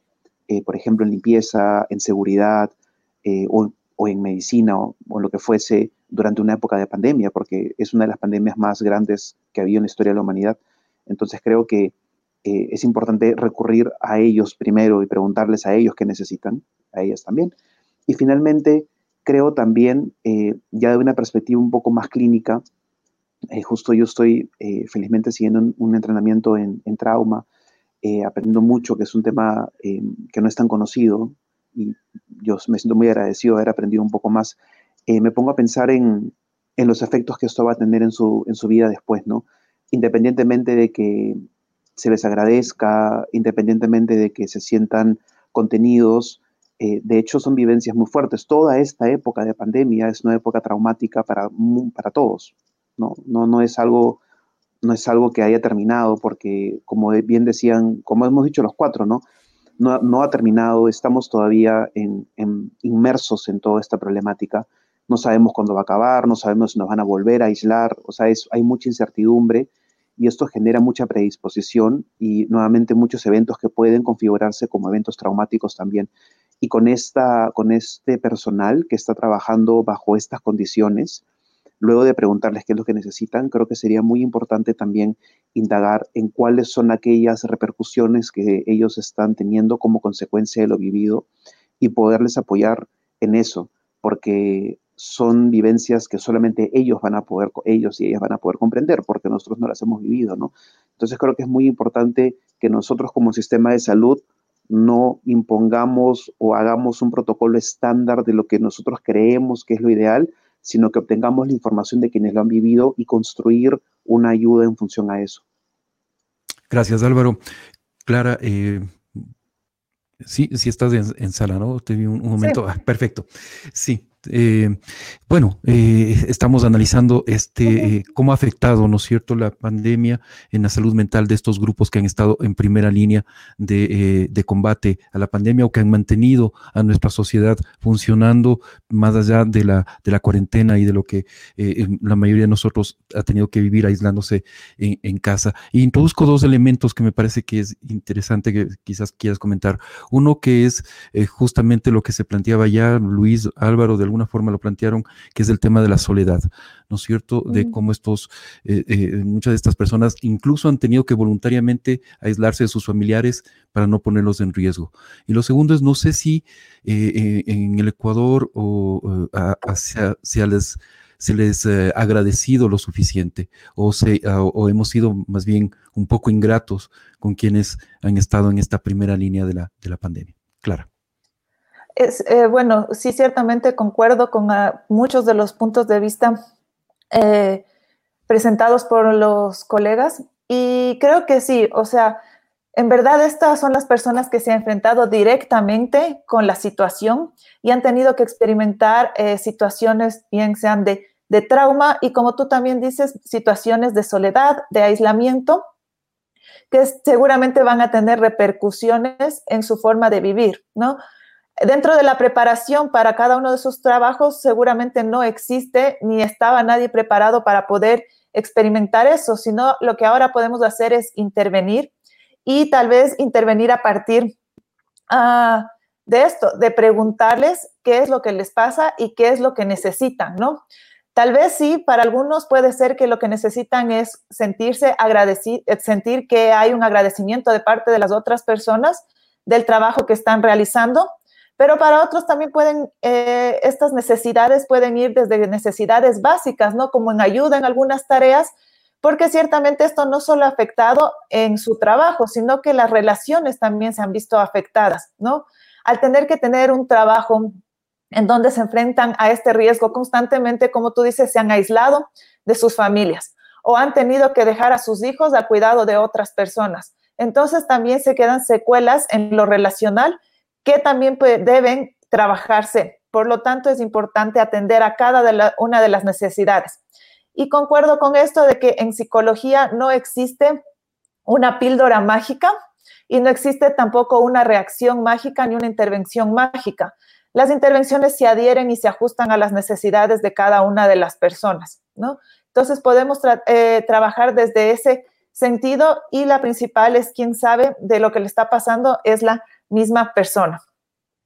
eh, por ejemplo, en limpieza, en seguridad eh, o, en medicina o, lo que fuese durante una época de pandemia, porque es una de las pandemias más grandes que ha habido en la historia de la humanidad. Entonces creo que eh, es importante recurrir a ellos primero y preguntarles a ellos qué necesitan, a ellas también. Y finalmente, creo también, ya de una perspectiva un poco más clínica, eh, justo yo estoy eh, felizmente siguiendo un, entrenamiento en, trauma, eh, aprendiendo mucho, que es un tema que no es tan conocido y yo me siento muy agradecido de haber aprendido un poco más. me pongo a pensar en, los efectos que esto va a tener en su, en su vida después, ¿no? Independientemente de que se les agradezca, independientemente de que se sientan contenidos, de hecho son vivencias muy fuertes. Toda esta época de pandemia es una época traumática para todos, no, no, no es algo no es algo que haya terminado, porque como bien decían, como hemos dicho los cuatro, ¿no? No, ha terminado, estamos todavía inmersos en toda esta problemática. No sabemos cuándo va a acabar, no sabemos si nos van a volver a aislar, o sea, hay mucha incertidumbre y esto genera mucha predisposición y nuevamente muchos eventos que pueden configurarse como eventos traumáticos también. Y con, esta, con este personal que está trabajando bajo estas condiciones, luego de preguntarles qué es lo que necesitan, creo que sería muy importante también indagar en cuáles son aquellas repercusiones que ellos están teniendo como consecuencia de lo vivido y poderles apoyar en eso, porque son vivencias que solamente ellos van a poder, ellos y ellas van a poder comprender, porque nosotros no las hemos vivido, ¿no? Entonces creo que es muy importante que nosotros como sistema de salud no impongamos o hagamos un protocolo estándar de lo que nosotros creemos que es lo ideal, sino que obtengamos la información de quienes lo han vivido y construir una ayuda en función a eso. Gracias, Álvaro. Clara, eh, sí, sí estás en, sala, ¿no? Te vi un, momento. Ah, perfecto. Sí. Eh, bueno, eh, estamos analizando este eh, cómo ha afectado, ¿no es cierto?, la pandemia en la salud mental de estos grupos que han estado en primera línea de, de, combate a la pandemia o que han mantenido a nuestra sociedad funcionando más allá de la, de la cuarentena y de lo que la mayoría de nosotros ha tenido que vivir aislándose en, en casa. Introduzco dos elementos que me parece que es interesante que quizás quieras comentar. Uno que es justamente lo que se planteaba ya Luis Álvaro de alguna forma lo plantearon, que es el tema de la soledad, ¿no es cierto? De Mm. cómo estos, eh, eh, muchas de estas personas incluso han tenido que voluntariamente aislarse de sus familiares para no ponerlos en riesgo. Y lo segundo es, no sé si eh, eh, en el Ecuador o eh, hacia, hacia les, se les eh, ha agradecido lo suficiente o, se, o, o hemos sido más bien un poco ingratos con quienes han estado en esta primera línea de la, de la pandemia. Clara. Es, eh, bueno, sí, ciertamente concuerdo con ah, muchos de los puntos de vista eh, presentados por los colegas y creo que sí, o sea, en verdad estas son las personas que se han enfrentado directamente con la situación y han tenido que experimentar eh, situaciones, bien sean de, de trauma y como tú también dices, situaciones de soledad, de aislamiento, que seguramente van a tener repercusiones en su forma de vivir, ¿no? Dentro de la preparación para cada uno de sus trabajos seguramente no existe ni estaba nadie preparado para poder experimentar eso, sino lo que ahora podemos hacer es intervenir y tal vez intervenir a partir uh, de esto, de preguntarles qué es lo que les pasa y qué es lo que necesitan, ¿no? Tal vez sí, para algunos puede ser que lo que necesitan es sentirse agradecido, sentir que hay un agradecimiento de parte de las otras personas del trabajo que están realizando, pero para otros también pueden, eh, estas necesidades pueden ir desde necesidades básicas, ¿no? Como en ayuda en algunas tareas, porque ciertamente esto no solo ha afectado en su trabajo, sino que las relaciones también se han visto afectadas, ¿no? Al tener que tener un trabajo en donde se enfrentan a este riesgo constantemente, como tú dices, se han aislado de sus familias o han tenido que dejar a sus hijos al cuidado de otras personas. Entonces también se quedan secuelas en lo relacional que también pues, deben trabajarse. Por lo tanto, es importante atender a cada de una de las necesidades. Y concuerdo con esto de que en psicología no existe una píldora mágica y no existe tampoco una reacción mágica ni una intervención mágica. Las intervenciones se adhieren y se ajustan a las necesidades de cada una de las personas, ¿no? Entonces podemos eh, trabajar desde ese sentido y la principal es quien sabe de lo que le está pasando es la misma persona.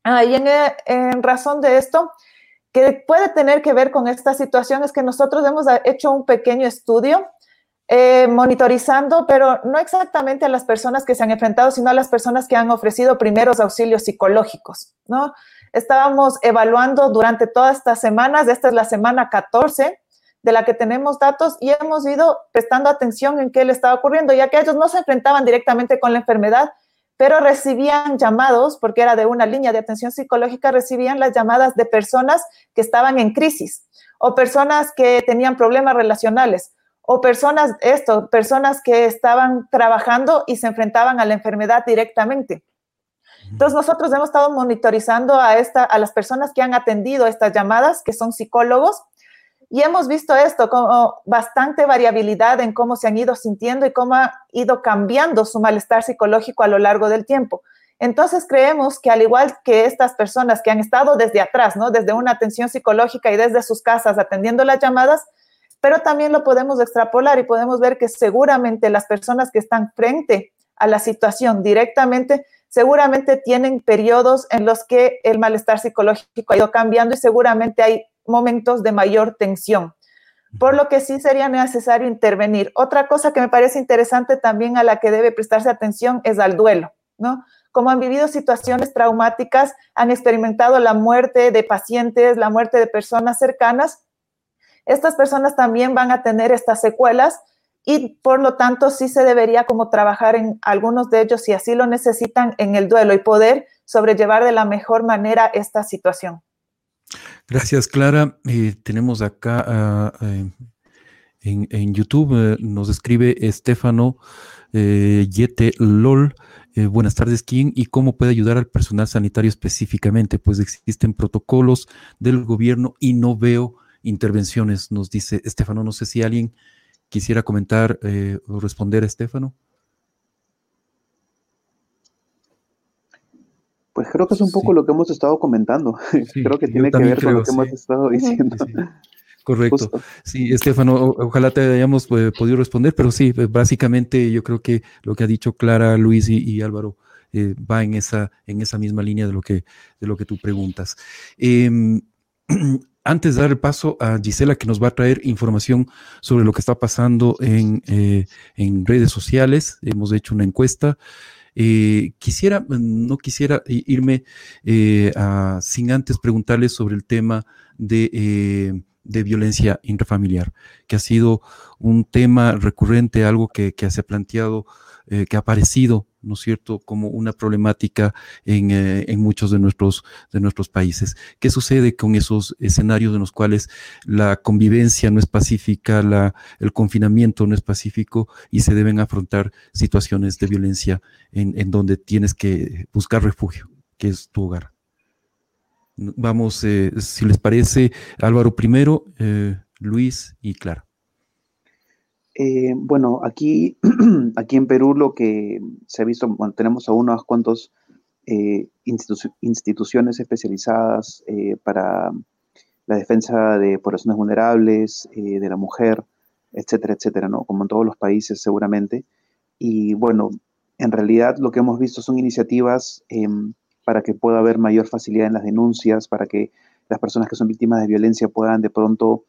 Ah, y en, en razón de esto, que puede tener que ver con esta situación es que nosotros hemos hecho un pequeño estudio eh, monitorizando, pero no exactamente a las personas que se han enfrentado, sino a las personas que han ofrecido primeros auxilios psicológicos, ¿no? Estábamos evaluando durante todas estas semanas, esta es la semana 14 de la que tenemos datos y hemos ido prestando atención en qué le estaba ocurriendo, ya que ellos no se enfrentaban directamente con la enfermedad, pero recibían llamados, porque era de una línea de atención psicológica, recibían las llamadas de personas que estaban en crisis o personas que tenían problemas relacionales o personas, esto, personas que estaban trabajando y se enfrentaban a la enfermedad directamente. Entonces nosotros hemos estado monitorizando a, esta, a las personas que han atendido estas llamadas, que son psicólogos, y hemos visto esto, como bastante variabilidad en cómo se han ido sintiendo y cómo ha ido cambiando su malestar psicológico a lo largo del tiempo. Entonces creemos que al igual que estas personas que han estado desde atrás, ¿no? Desde una atención psicológica y desde sus casas atendiendo las llamadas, pero también lo podemos extrapolar y podemos ver que seguramente las personas que están frente a la situación directamente, seguramente tienen periodos en los que el malestar psicológico ha ido cambiando y seguramente hay momentos de mayor tensión, por lo que sí sería necesario intervenir. Otra cosa que me parece interesante también a la que debe prestarse atención es al duelo, ¿no? Como han vivido situaciones traumáticas, han experimentado la muerte de pacientes, la muerte de personas cercanas, estas personas también van a tener estas secuelas y por lo tanto sí se debería como trabajar en algunos de ellos si así lo necesitan en el duelo y poder sobrellevar de la mejor manera esta situación. Gracias, Clara. Eh, tenemos acá uh, eh, en, en, YouTube, eh, nos escribe Estefano Yete Lol. buenas tardes, ¿quién y cómo puede ayudar al personal sanitario específicamente? Pues existen protocolos del gobierno y no veo intervenciones, nos dice Estefano. No sé si alguien quisiera comentar o responder a Estefano. Pues creo que es un poco sí. lo que hemos estado comentando. [LAUGHS] Sí, creo que tiene que ver con lo que sí. hemos estado diciendo. Sí, [LAUGHS] Correcto. Justo. Sí, Estefano, ojalá te hayamos eh, podido responder, pero sí, básicamente yo creo que lo que ha dicho Clara, Luis y, y Álvaro eh, va en esa, en esa misma línea de lo que, de lo que tú preguntas. Eh, [CLEARS THROAT] antes de dar el paso a Gisela, que nos va a traer información sobre lo que está pasando en, eh, redes sociales, hemos hecho una encuesta. Eh, quisiera, no quisiera irme eh, sin antes preguntarles sobre el tema de, violencia intrafamiliar, que ha sido un tema recurrente, algo que, que se ha planteado, que ha aparecido ¿no es cierto?, como una problemática eh, en, muchos de nuestros, de nuestros países. ¿Qué sucede con esos escenarios en los cuales la convivencia no es pacífica, la, el confinamiento no es pacífico y se deben afrontar situaciones de violencia en, donde tienes que buscar refugio, que es tu hogar? Vamos, eh, si les parece, Álvaro primero, eh, Luis y Clara. Eh, bueno, aquí, [CLEARS THROAT] aquí en Perú lo que se ha visto, tenemos a unos cuantos eh, instituciones especializadas eh, para la defensa de poblaciones vulnerables, de la mujer, etcétera, etcétera, ¿no? Como en todos los países seguramente. Y bueno, en realidad lo que hemos visto son iniciativas em, para que pueda haber mayor facilidad en las denuncias, para que las personas que son víctimas de violencia puedan de pronto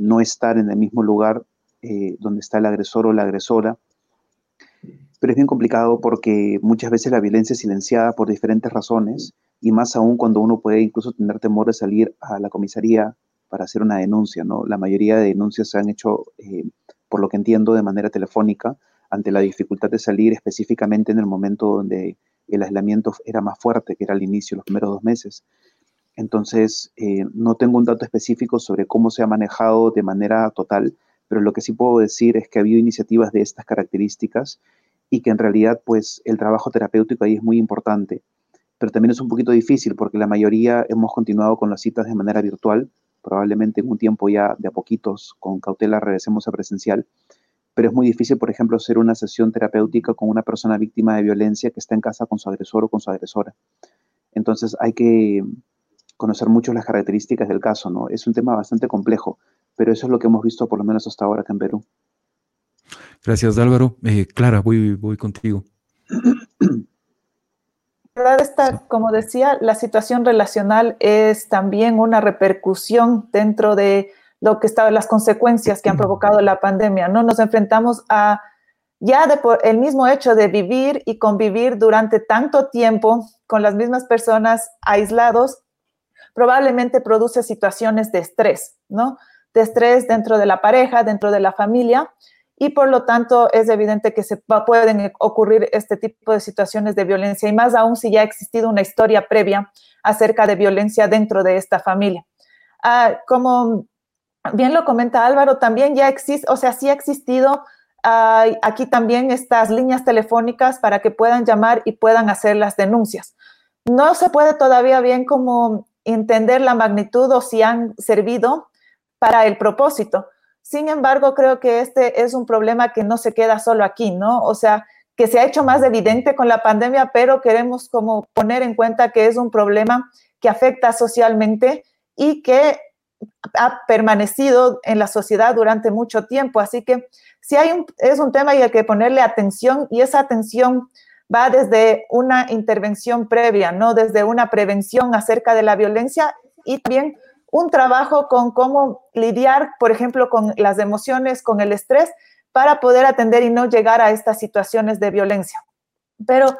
no estar en el mismo lugar eh, donde está el agresor o la agresora. Pero es bien complicado porque muchas veces la violencia es silenciada por diferentes razones y más aún cuando uno puede incluso tener temor de salir a la comisaría para hacer una denuncia. ¿no? La mayoría de denuncias se han hecho, eh, por lo que entiendo, de manera telefónica ante la dificultad de salir específicamente en el momento donde el aislamiento era más fuerte, que era al inicio, los primeros dos meses. Entonces, eh, no tengo un dato específico sobre cómo se ha manejado de manera total, pero lo que sí puedo decir es que ha habido iniciativas de estas características y que en realidad pues el trabajo terapéutico ahí es muy importante, pero también es un poquito difícil porque la mayoría hemos continuado con las citas de manera virtual, probablemente en un tiempo ya de a poquitos con cautela regresemos a presencial, pero es muy difícil, por ejemplo, hacer una sesión terapéutica con una persona víctima de violencia que está en casa con su agresor o con su agresora. Entonces hay que conocer mucho las características del caso, ¿no? Es un tema bastante complejo pero eso es lo que hemos visto por lo menos hasta ahora acá en Perú. Gracias Álvaro. Eh, Clara, voy, voy contigo. Esta, como decía, la situación relacional es también una repercusión dentro de lo que estaban las consecuencias que han provocado la pandemia. No nos enfrentamos a ya de por el mismo hecho de vivir y convivir durante tanto tiempo con las mismas personas aislados, probablemente produce situaciones de estrés, ¿no? De estrés dentro de la pareja, dentro de la familia, y por lo tanto es evidente que se pueden ocurrir este tipo de situaciones de violencia, y más aún si ya ha existido una historia previa acerca de violencia dentro de esta familia. Ah, como bien lo comenta Álvaro, también ya existe, o sea, sí ha existido aquí también estas líneas telefónicas para que puedan llamar y puedan hacer las denuncias. No se puede todavía bien como entender la magnitud o si han servido para el propósito. Sin embargo, creo que este es un problema que no se queda solo aquí, ¿no? O sea, que se ha hecho más evidente con la pandemia, pero queremos como poner en cuenta que es un problema que afecta socialmente y que ha permanecido en la sociedad durante mucho tiempo. Así que si hay un, es un tema y hay que ponerle atención y esa atención va desde una intervención previa, no desde una prevención acerca de la violencia y también un trabajo con cómo lidiar, por ejemplo, con las emociones, con el estrés, para poder atender y no llegar a estas situaciones de violencia. Pero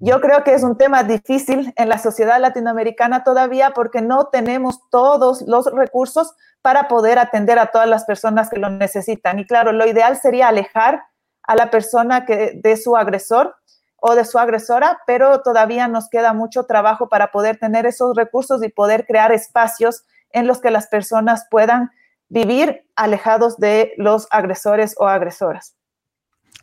yo creo que es un tema difícil en la sociedad latinoamericana todavía porque no tenemos todos los recursos para poder atender a todas las personas que lo necesitan. Y claro, lo ideal sería alejar a la persona de su agresor o de su agresora, pero todavía nos queda mucho trabajo para poder tener esos recursos y poder crear espacios en los que las personas puedan vivir alejados de los agresores o agresoras.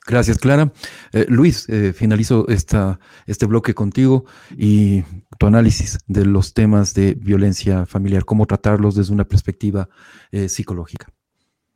Gracias, Clara. Eh, Luis, eh, finalizo esta, este bloque contigo y tu análisis de los temas de violencia familiar, cómo tratarlos desde una perspectiva eh, psicológica.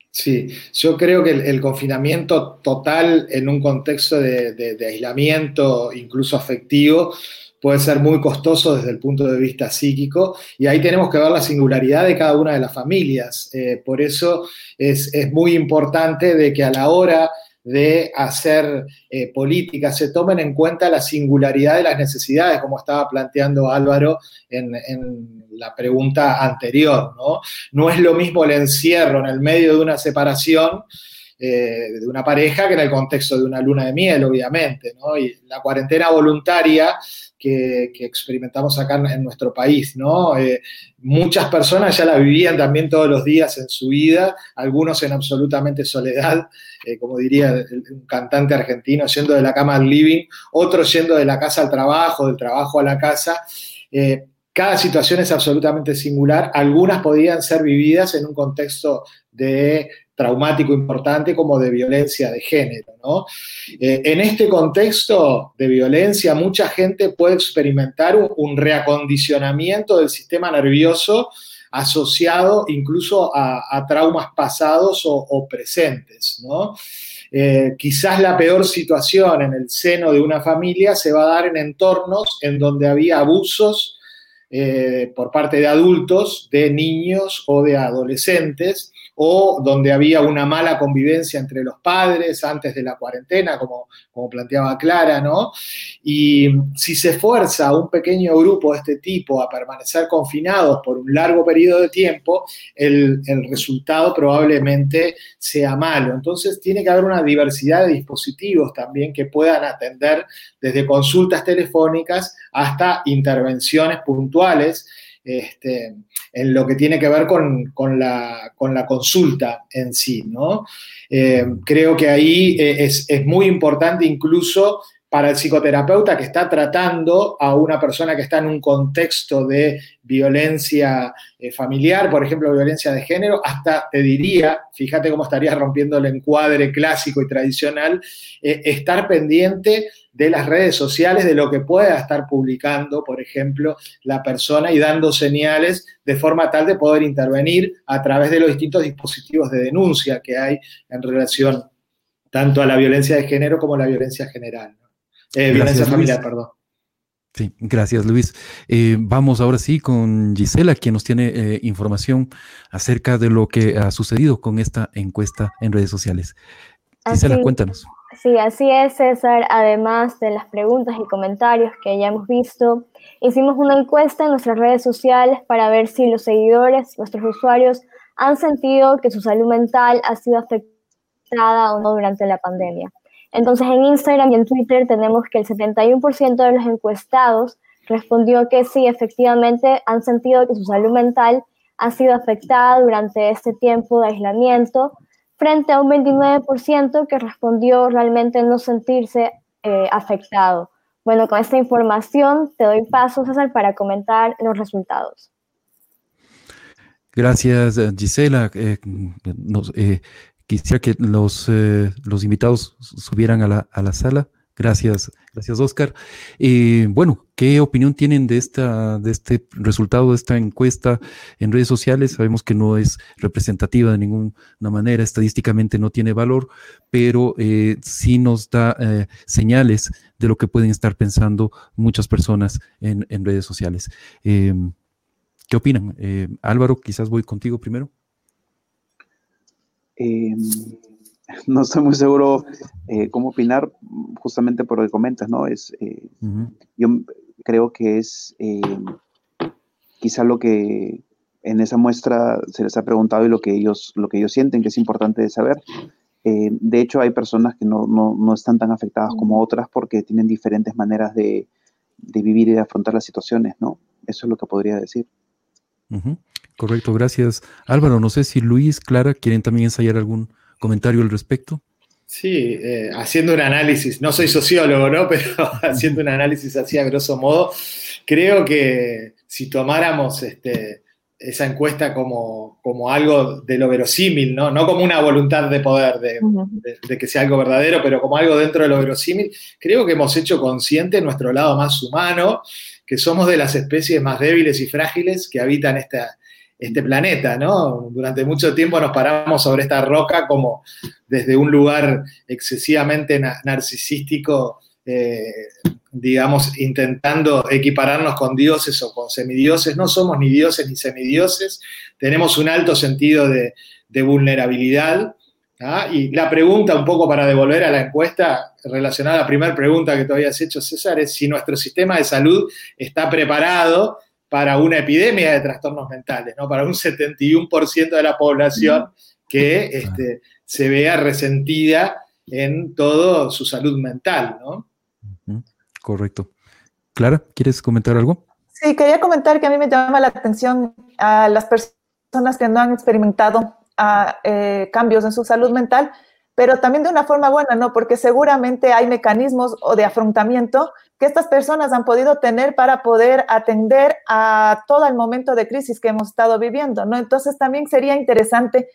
Sí, yo creo que el, confinamiento total en un contexto de aislamiento, incluso afectivo, puede ser muy costoso desde el punto de vista psíquico y ahí tenemos que ver la singularidad de cada una de las familias. Eh, por eso es, muy importante de que a la hora de hacer eh, política se tomen en cuenta la singularidad de las necesidades, como estaba planteando Álvaro en, la pregunta anterior. ¿no? no es lo mismo el encierro en el medio de una separación eh, de una pareja que en el contexto de una luna de miel, obviamente. Y la cuarentena voluntaria que, experimentamos acá en, nuestro país, ¿no? Eh, muchas personas ya la vivían también todos los días en su vida, algunos en absolutamente soledad, eh, como diría un cantante argentino, yendo de la cama al living, otros yendo de la casa al trabajo, del trabajo a la casa. Eh, cada situación es absolutamente singular. Algunas podían ser vividas en un contexto de traumático importante como de violencia de género. ¿no? Eh, en este contexto de violencia, mucha gente puede experimentar un, reacondicionamiento del sistema nervioso asociado incluso a, traumas pasados o, presentes. ¿no? Eh, quizás la peor situación en el seno de una familia se va a dar en entornos en donde había abusos eh, por parte de adultos, de niños o de adolescentes, o donde había una mala convivencia entre los padres antes de la cuarentena, como, como planteaba Clara, ¿no? Y si se fuerza a un pequeño grupo de este tipo a permanecer confinados por un largo periodo de tiempo, el, el resultado probablemente sea malo. Entonces tiene que haber una diversidad de dispositivos también que puedan atender desde consultas telefónicas hasta intervenciones puntuales este, en lo que tiene que ver con, la, consulta en sí, ¿no? Eh, creo que ahí eh, es, es muy importante incluso para el psicoterapeuta que está tratando a una persona que está en un contexto de violencia eh, familiar, por ejemplo, violencia de género, hasta te diría, fíjate cómo estaría rompiendo el encuadre clásico y tradicional, estar pendiente de las redes sociales, de lo que pueda estar publicando, por ejemplo, la persona y dando señales de forma tal de poder intervenir a través de los distintos dispositivos de denuncia que hay en relación tanto a la violencia de género como a la violencia general. Eh, violencia familiar, perdón. Sí, gracias Luis. Eh, vamos ahora sí con Gisela, quien nos tiene eh, información acerca de lo que ha sucedido con esta encuesta en redes sociales. Gisela, cuéntanos. Sí, así es, César. Además de las preguntas y comentarios que ya hemos visto, hicimos una encuesta en nuestras redes sociales para ver si los seguidores, nuestros usuarios, han sentido que su salud mental ha sido afectada o no durante la pandemia. Entonces, en Instagram y en Twitter tenemos que el 71% de los encuestados respondió que sí, efectivamente han sentido que su salud mental ha sido afectada durante este tiempo de aislamiento frente a un 29% que respondió realmente no sentirse eh, afectado. Bueno, con esta información te doy paso, César, para comentar los resultados. Gracias, Gisela. Eh, eh, quisiera que los, los invitados subieran a la, a la sala. Gracias, gracias Oscar. Bueno, ¿qué opinión tienen de, esta, de este resultado de esta encuesta en redes sociales? Sabemos que no es representativa de ninguna manera, estadísticamente no tiene valor, pero eh, sí nos da eh, señales de lo que pueden estar pensando muchas personas en, redes sociales. Em, ¿Qué opinan? Eh, Álvaro, quizás voy contigo primero. Em, no estoy muy seguro eh, cómo opinar, justamente por lo que comentas, ¿no? Es, eh, Yo creo que es eh, quizá lo que en esa muestra se les ha preguntado y lo que ellos, lo que ellos sienten que es importante de saber. de hecho, hay personas que no, no, no, están tan afectadas como otras porque tienen diferentes maneras de, de, vivir y de afrontar las situaciones, ¿no? Eso es lo que podría decir. Correcto, gracias. Álvaro, no sé si Luis, Clara, quieren también ensayar algún comentario al respecto? Sí, eh, haciendo un análisis, no soy sociólogo, ¿no? [LAUGHS] Pero haciendo un análisis así a grosso modo, creo que si tomáramos este, esa encuesta como, como, algo de lo verosímil, ¿no? No como una voluntad de poder, de, de, que sea algo verdadero, pero como algo dentro de lo verosímil, creo que hemos hecho consciente nuestro lado más humano, que somos de las especies más débiles y frágiles que habitan esta, este planeta, ¿no? Durante mucho tiempo nos paramos sobre esta roca como desde un lugar excesivamente narcisístico, eh, digamos, intentando equipararnos con dioses o con semidioses. No somos ni dioses ni semidioses, tenemos un alto sentido de, vulnerabilidad ¿ah? Y la pregunta, un poco para devolver a la encuesta, relacionada a la primera pregunta que tú habías hecho, César, es si nuestro sistema de salud está preparado para una epidemia de trastornos mentales, ¿no? Para un 71% de la población que este, se vea resentida en todo su salud mental, ¿no? Correcto. Clara, ¿quieres comentar algo? Sí, quería comentar que a mí me llama la atención a las personas que no han experimentado ah, eh, cambios en su salud mental, pero también de una forma buena, ¿no? Porque seguramente hay mecanismos o de afrontamiento que estas personas han podido tener para poder atender a todo el momento de crisis que hemos estado viviendo, ¿no? Entonces también sería interesante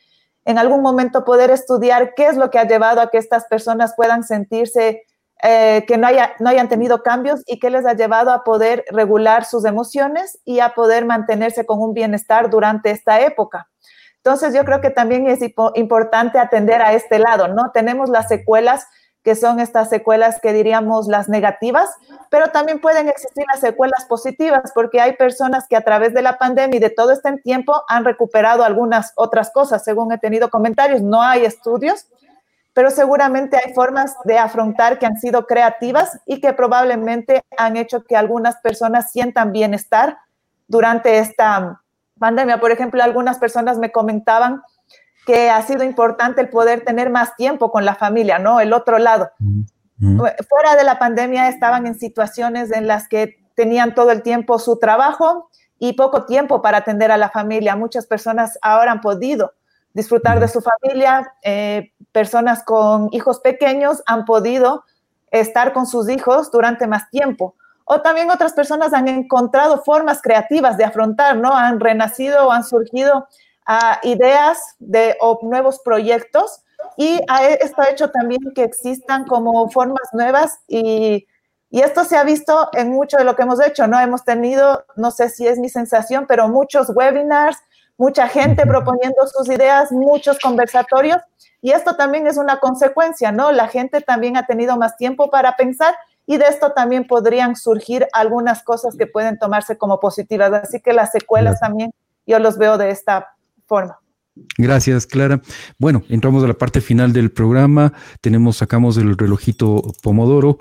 en algún momento poder estudiar qué es lo que ha llevado a que estas personas puedan sentirse eh, que no, haya, no hayan tenido cambios y qué les ha llevado a poder regular sus emociones y a poder mantenerse con un bienestar durante esta época. Entonces, yo creo que también es importante atender a este lado, ¿no? Tenemos las secuelas que son estas secuelas que diríamos las negativas, pero también pueden existir las secuelas positivas, porque hay personas que a través de la pandemia y de todo este tiempo han recuperado algunas otras cosas, según he tenido comentarios. No hay estudios, pero seguramente hay formas de afrontar que han sido creativas y que probablemente han hecho que algunas personas sientan bienestar durante esta pandemia. Por ejemplo, algunas personas me comentaban que ha sido importante el poder tener más tiempo con la familia, ¿no? El otro lado. Fuera de la pandemia estaban en situaciones en las que tenían todo el tiempo su trabajo y poco tiempo para atender a la familia. Muchas personas ahora han podido disfrutar de su familia. Eh, personas con hijos pequeños han podido estar con sus hijos durante más tiempo. O también otras personas han encontrado formas creativas de afrontar, ¿no? Han renacido o han surgido uh, ideas de, o nuevos proyectos y esto ha hecho también que existan como formas nuevas y, y esto se ha visto en mucho de lo que hemos hecho, ¿no? Hemos tenido, no sé si es mi sensación, pero muchos webinars, mucha gente proponiendo sus ideas, muchos conversatorios, y esto también es una consecuencia, ¿no? La gente también ha tenido más tiempo para pensar y de esto también podrían surgir algunas cosas que pueden tomarse como positivas. Así que las secuelas también yo los veo de esta forma. Gracias, Clara. Bueno, entramos a la parte final del programa. Tenemos, sacamos el relojito Pomodoro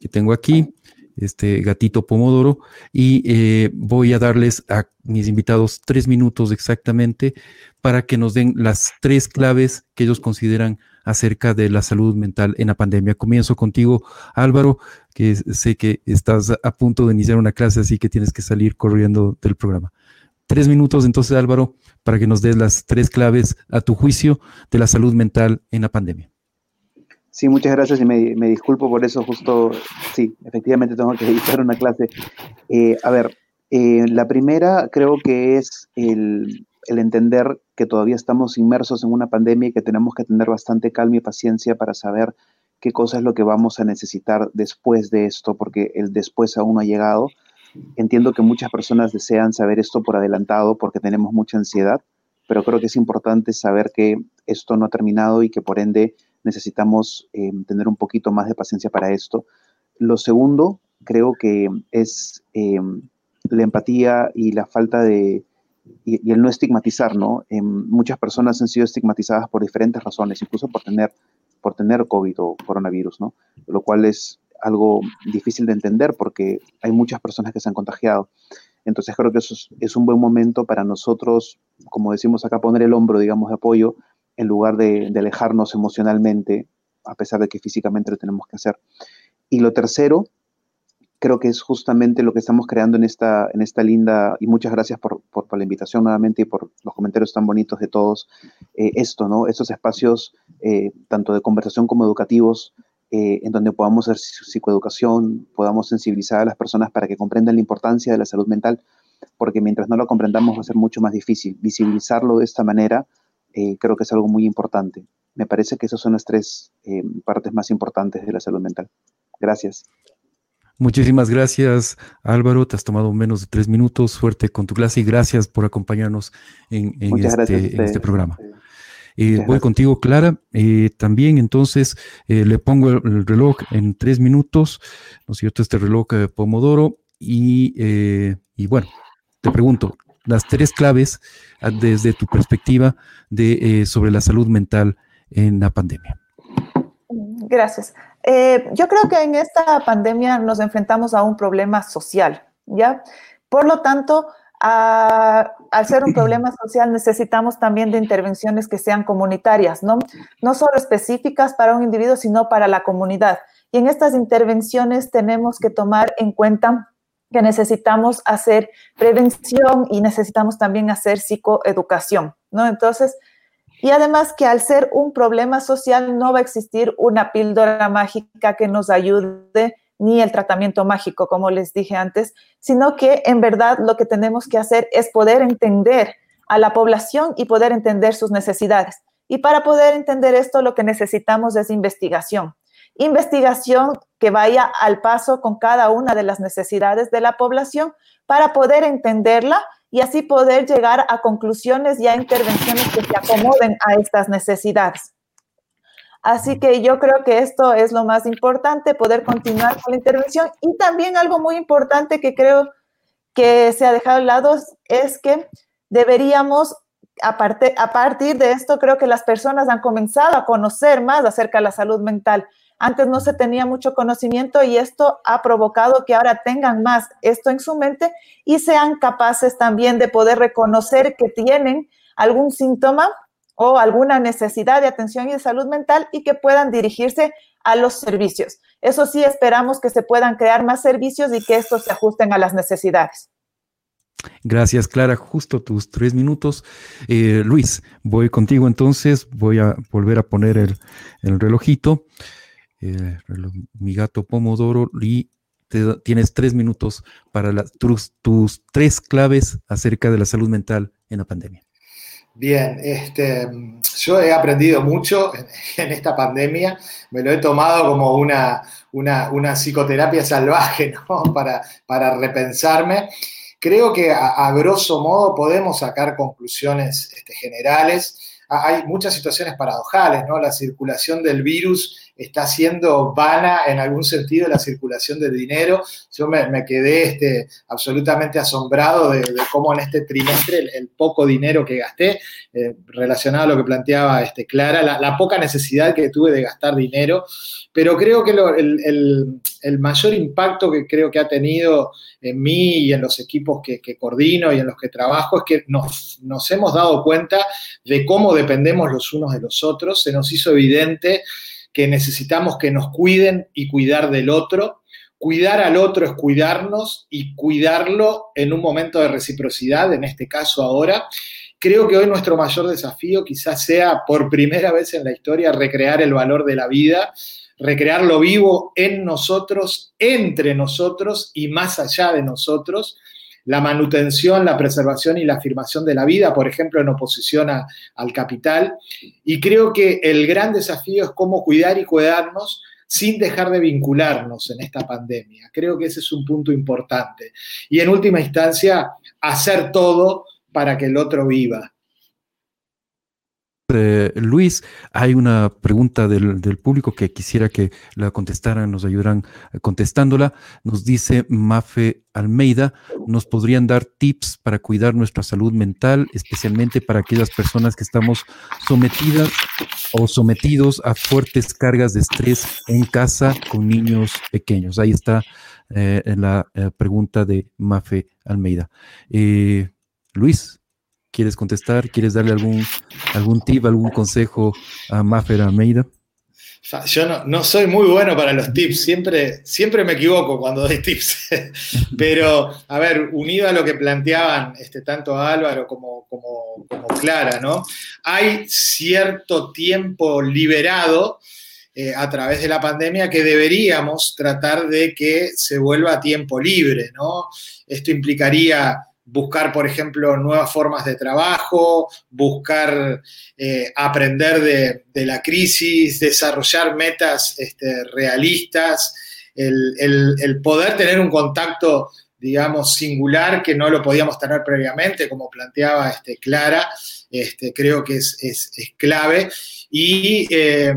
que tengo aquí este gatito Pomodoro, y eh, voy a darles a mis invitados tres minutos exactamente para que nos den las tres claves que ellos consideran acerca de la salud mental en la pandemia. Comienzo contigo, Álvaro, que sé que estás a punto de iniciar una clase, así que tienes que salir corriendo del programa. Tres minutos entonces, Álvaro, para que nos des las tres claves a tu juicio de la salud mental en la pandemia. Sí, muchas gracias y me, disculpo por eso, justo, sí, efectivamente tengo que [LAUGHS] editar una clase. Eh, a ver, eh, la primera creo que es el, entender que todavía estamos inmersos en una pandemia y que tenemos que tener bastante calma y paciencia para saber qué cosa es lo que vamos a necesitar después de esto, porque el después aún no ha llegado. Entiendo que muchas personas desean saber esto por adelantado porque tenemos mucha ansiedad, pero creo que es importante saber que esto no ha terminado y que por ende necesitamos eh, tener un poquito más de paciencia para esto. Lo segundo, creo que es eh, la empatía y la falta de, y, el no estigmatizar, ¿no? Eh, muchas personas han sido estigmatizadas por diferentes razones, incluso por tener, por tener COVID o coronavirus, ¿no? Lo cual es algo difícil de entender porque hay muchas personas que se han contagiado. Entonces creo que eso es, un buen momento para nosotros, como decimos acá, poner el hombro, digamos, de apoyo en lugar de, alejarnos emocionalmente, a pesar de que físicamente lo tenemos que hacer. Y lo tercero, creo que es justamente lo que estamos creando en esta, en esta linda, y muchas gracias por, la invitación nuevamente y por los comentarios tan bonitos de todos, eh, esto, ¿no? Estos espacios, eh, tanto de conversación como educativos, eh, en donde podamos hacer psicoeducación, podamos sensibilizar a las personas para que comprendan la importancia de la salud mental, porque mientras no lo comprendamos va a ser mucho más difícil. Visibilizarlo de esta manera eh, creo que es algo muy importante. Me parece que esas son las tres eh, partes más importantes de la salud mental. Gracias. Muchísimas gracias, Álvaro. Te has tomado menos de tres minutos. Suerte con tu clase y gracias por acompañarnos en, este, este, programa. Eh, voy contigo, Clara. también, entonces, le pongo el, reloj en tres minutos, ¿no es cierto? Este reloj Pomodoro. Y, y bueno, te pregunto, las tres claves ah, desde tu perspectiva de, eh, sobre la salud mental en la pandemia. Gracias. Eh, yo creo que en esta pandemia nos enfrentamos a un problema social, ¿ya? Por lo tanto, al ser un problema social necesitamos también de intervenciones que sean comunitarias, ¿no? No solo específicas para un individuo, sino para la comunidad. Y en estas intervenciones tenemos que tomar en cuenta que necesitamos hacer prevención y necesitamos también hacer psicoeducación, ¿no? Entonces, y además que al ser un problema social no va a existir una píldora mágica que nos ayude ni el tratamiento mágico, como les dije antes, sino que en verdad lo que tenemos que hacer es poder entender a la población y poder entender sus necesidades. Y para poder entender esto, lo que necesitamos es investigación. Investigación que vaya al paso con cada una de las necesidades de la población para poder entenderla y así poder llegar a conclusiones y a intervenciones que se acomoden a estas necesidades. Así que yo creo que esto es lo más importante, poder continuar con la intervención. Y también algo muy importante que creo que se ha dejado de lado es que deberíamos, a, a partir de esto, creo que las personas han comenzado a conocer más acerca de la salud mental. Antes no se tenía mucho conocimiento y esto ha provocado que ahora tengan más esto en su mente y sean capaces también de poder reconocer que tienen algún síntoma o alguna necesidad de atención y de salud mental y que puedan dirigirse a los servicios. Eso sí, esperamos que se puedan crear más servicios y que estos se ajusten a las necesidades. Gracias, Clara. Justo tus tres minutos. Eh, Luis, voy contigo entonces. Voy a volver a poner el, relojito. Eh, mi gato Pomodoro y tienes tres minutos para tus tres claves acerca de la salud mental en la pandemia. Bien, este, yo he aprendido mucho [LAUGHS] en, esta pandemia, me lo he tomado como una, una, psicoterapia salvaje, [LAUGHS] ¿no? Para, para repensarme. Creo que a, grosso modo podemos sacar conclusiones este, generales. Hay muchas situaciones paradojales, ¿no? La circulación del virus está haciendo vana en algún sentido la circulación del dinero. Yo me, quedé este, absolutamente asombrado de, cómo en este trimestre el, poco dinero que gasté, eh, relacionado a lo que planteaba este, Clara, la, poca necesidad que tuve de gastar dinero, pero creo que el, mayor impacto que creo que ha tenido en mí y en los equipos que, coordino y en los que trabajo es que nos hemos dado cuenta de cómo dependemos los unos de los otros, se nos hizo evidente que necesitamos que nos cuiden y cuidar del otro. Cuidar al otro es cuidarnos y cuidarlo en un momento de reciprocidad, en este caso ahora. Creo que hoy nuestro mayor desafío quizás sea por primera vez en la historia recrear el valor de la vida, recrear lo vivo en nosotros, entre nosotros y más allá de nosotros la manutención, la preservación y la afirmación de la vida, por ejemplo, en oposición al capital. Y creo que el gran desafío es cómo cuidar y cuidarnos sin dejar de vincularnos en esta pandemia. Creo que ese es un punto importante. Y en última instancia, hacer todo para que el otro viva. Eh, Luis, hay una pregunta del, público que quisiera que la contestaran, nos ayudaran contestándola. Nos dice Mafe Almeida, ¿nos podrían dar tips para cuidar nuestra salud mental, especialmente para aquellas personas que estamos sometidas o sometidos a fuertes cargas de estrés en casa con niños pequeños? Ahí está eh, la eh, pregunta de Mafe Almeida. Luis. ¿Quieres contestar? ¿Quieres darle algún, algún tip, algún consejo a Maffer Almeida? Yo no, soy muy bueno para los tips, siempre, siempre me equivoco cuando doy tips. [LAUGHS] Pero, a ver, unido a lo que planteaban este, tanto Álvaro como, como, Clara, ¿no? Hay cierto tiempo liberado eh, a través de la pandemia que deberíamos tratar de que se vuelva a tiempo libre, ¿no? Esto implicaría buscar, por ejemplo, nuevas formas de trabajo, buscar eh, aprender de, la crisis, desarrollar metas este, realistas, el, poder tener un contacto, digamos, singular que no lo podíamos tener previamente, como planteaba este, Clara, este, creo que es, clave. Y eh,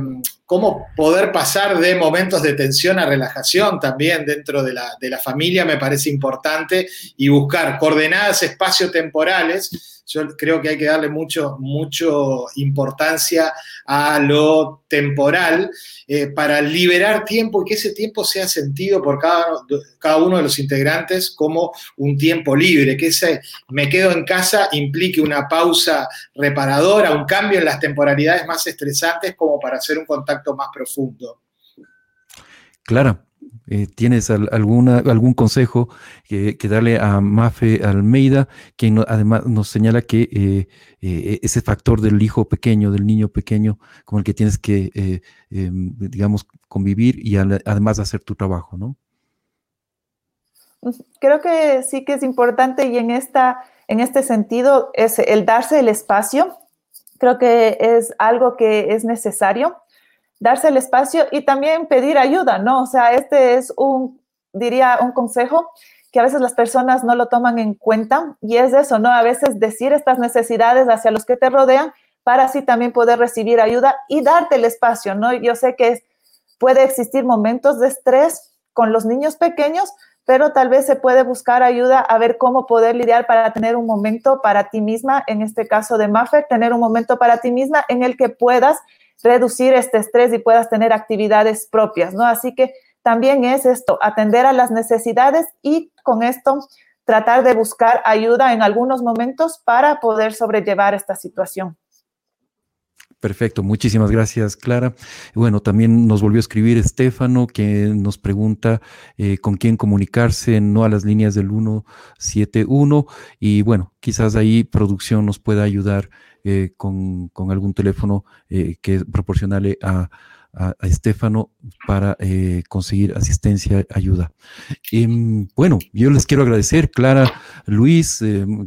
cómo poder pasar de momentos de tensión a relajación también dentro de la, de la familia me parece importante y buscar coordenadas espaciotemporales yo creo que hay que darle mucho, mucho importancia a lo temporal eh, para liberar tiempo y que ese tiempo sea sentido por cada, uno de los integrantes como un tiempo libre, que ese me quedo en casa implique una pausa reparadora, un cambio en las temporalidades más estresantes como para hacer un contacto más profundo. Clara, eh, ¿Tienes alguna, algún consejo que, darle a Mafe Almeida, quien además nos señala que eh, eh, ese factor del hijo pequeño, del niño pequeño, con el que tienes que, em, digamos, convivir y además hacer tu trabajo, ¿no? Creo que sí que es importante y en, esta, en este sentido es el darse el espacio. Creo que es algo que es necesario darse el espacio y también pedir ayuda, ¿no? O sea, este es un, diría, un consejo que a veces las personas no lo toman en cuenta y es eso, ¿no? A veces decir estas necesidades hacia los que te rodean para así también poder recibir ayuda y darte el espacio, ¿no? Yo sé que puede existir momentos de estrés con los niños pequeños, pero tal vez se puede buscar ayuda a ver cómo poder lidiar para tener un momento para ti misma, en este caso de Maffer, tener un momento para ti misma en el que puedas reducir este estrés y puedas tener actividades propias, ¿no? Así que también es esto, atender a las necesidades y con esto tratar de buscar ayuda en algunos momentos para poder sobrellevar esta situación. Perfecto, muchísimas gracias, Clara. Bueno, también nos volvió a escribir Estefano, que nos pregunta eh, con quién comunicarse, no a las líneas del 171. Y bueno, quizás ahí producción nos pueda ayudar eh, con, algún teléfono eh, que proporcionale a, a, Estefano para eh, conseguir asistencia, ayuda. Em, bueno, yo les quiero agradecer, Clara, Luis,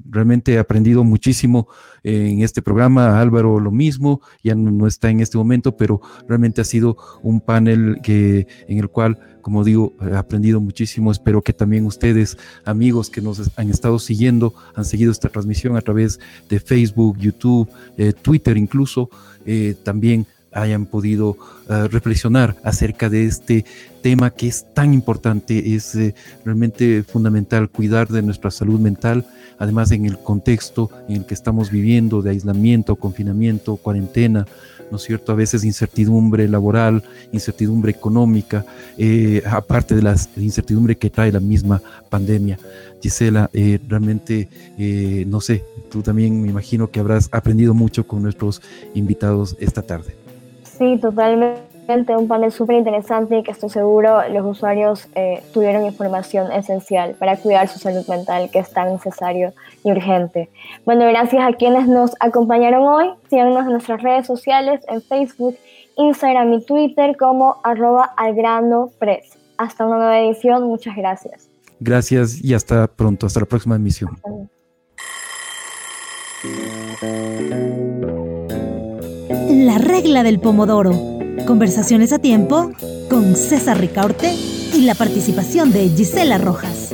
realmente he aprendido muchísimo en este programa, Álvaro lo mismo, ya no, está en este momento, pero realmente ha sido un panel que, en el cual como digo, he aprendido muchísimo. Espero que también ustedes, amigos que nos han estado siguiendo, han seguido esta transmisión a través de Facebook, YouTube, eh, Twitter incluso, eh, también hayan podido eh, reflexionar acerca de este tema que es tan importante, es realmente fundamental cuidar de nuestra salud mental, además en el contexto en el que estamos viviendo de aislamiento, confinamiento, cuarentena, ¿no es cierto? A veces incertidumbre laboral, incertidumbre económica, eh, aparte de la incertidumbre que trae la misma pandemia. Gisela, eh, realmente, eh, no sé, tú también me imagino que habrás aprendido mucho con nuestros invitados esta tarde. Sí, totalmente un panel súper interesante y que estoy seguro los usuarios eh, tuvieron información esencial para cuidar su salud mental, que es tan necesario y urgente. Bueno, gracias a quienes nos acompañaron hoy. Síganos en nuestras redes sociales, en Facebook, Instagram y Twitter como arroba. Hasta una nueva edición, muchas gracias. Gracias y hasta pronto, hasta la próxima emisión. La regla del pomodoro Conversaciones a tiempo con César Ricaurte y la participación de Gisela Rojas.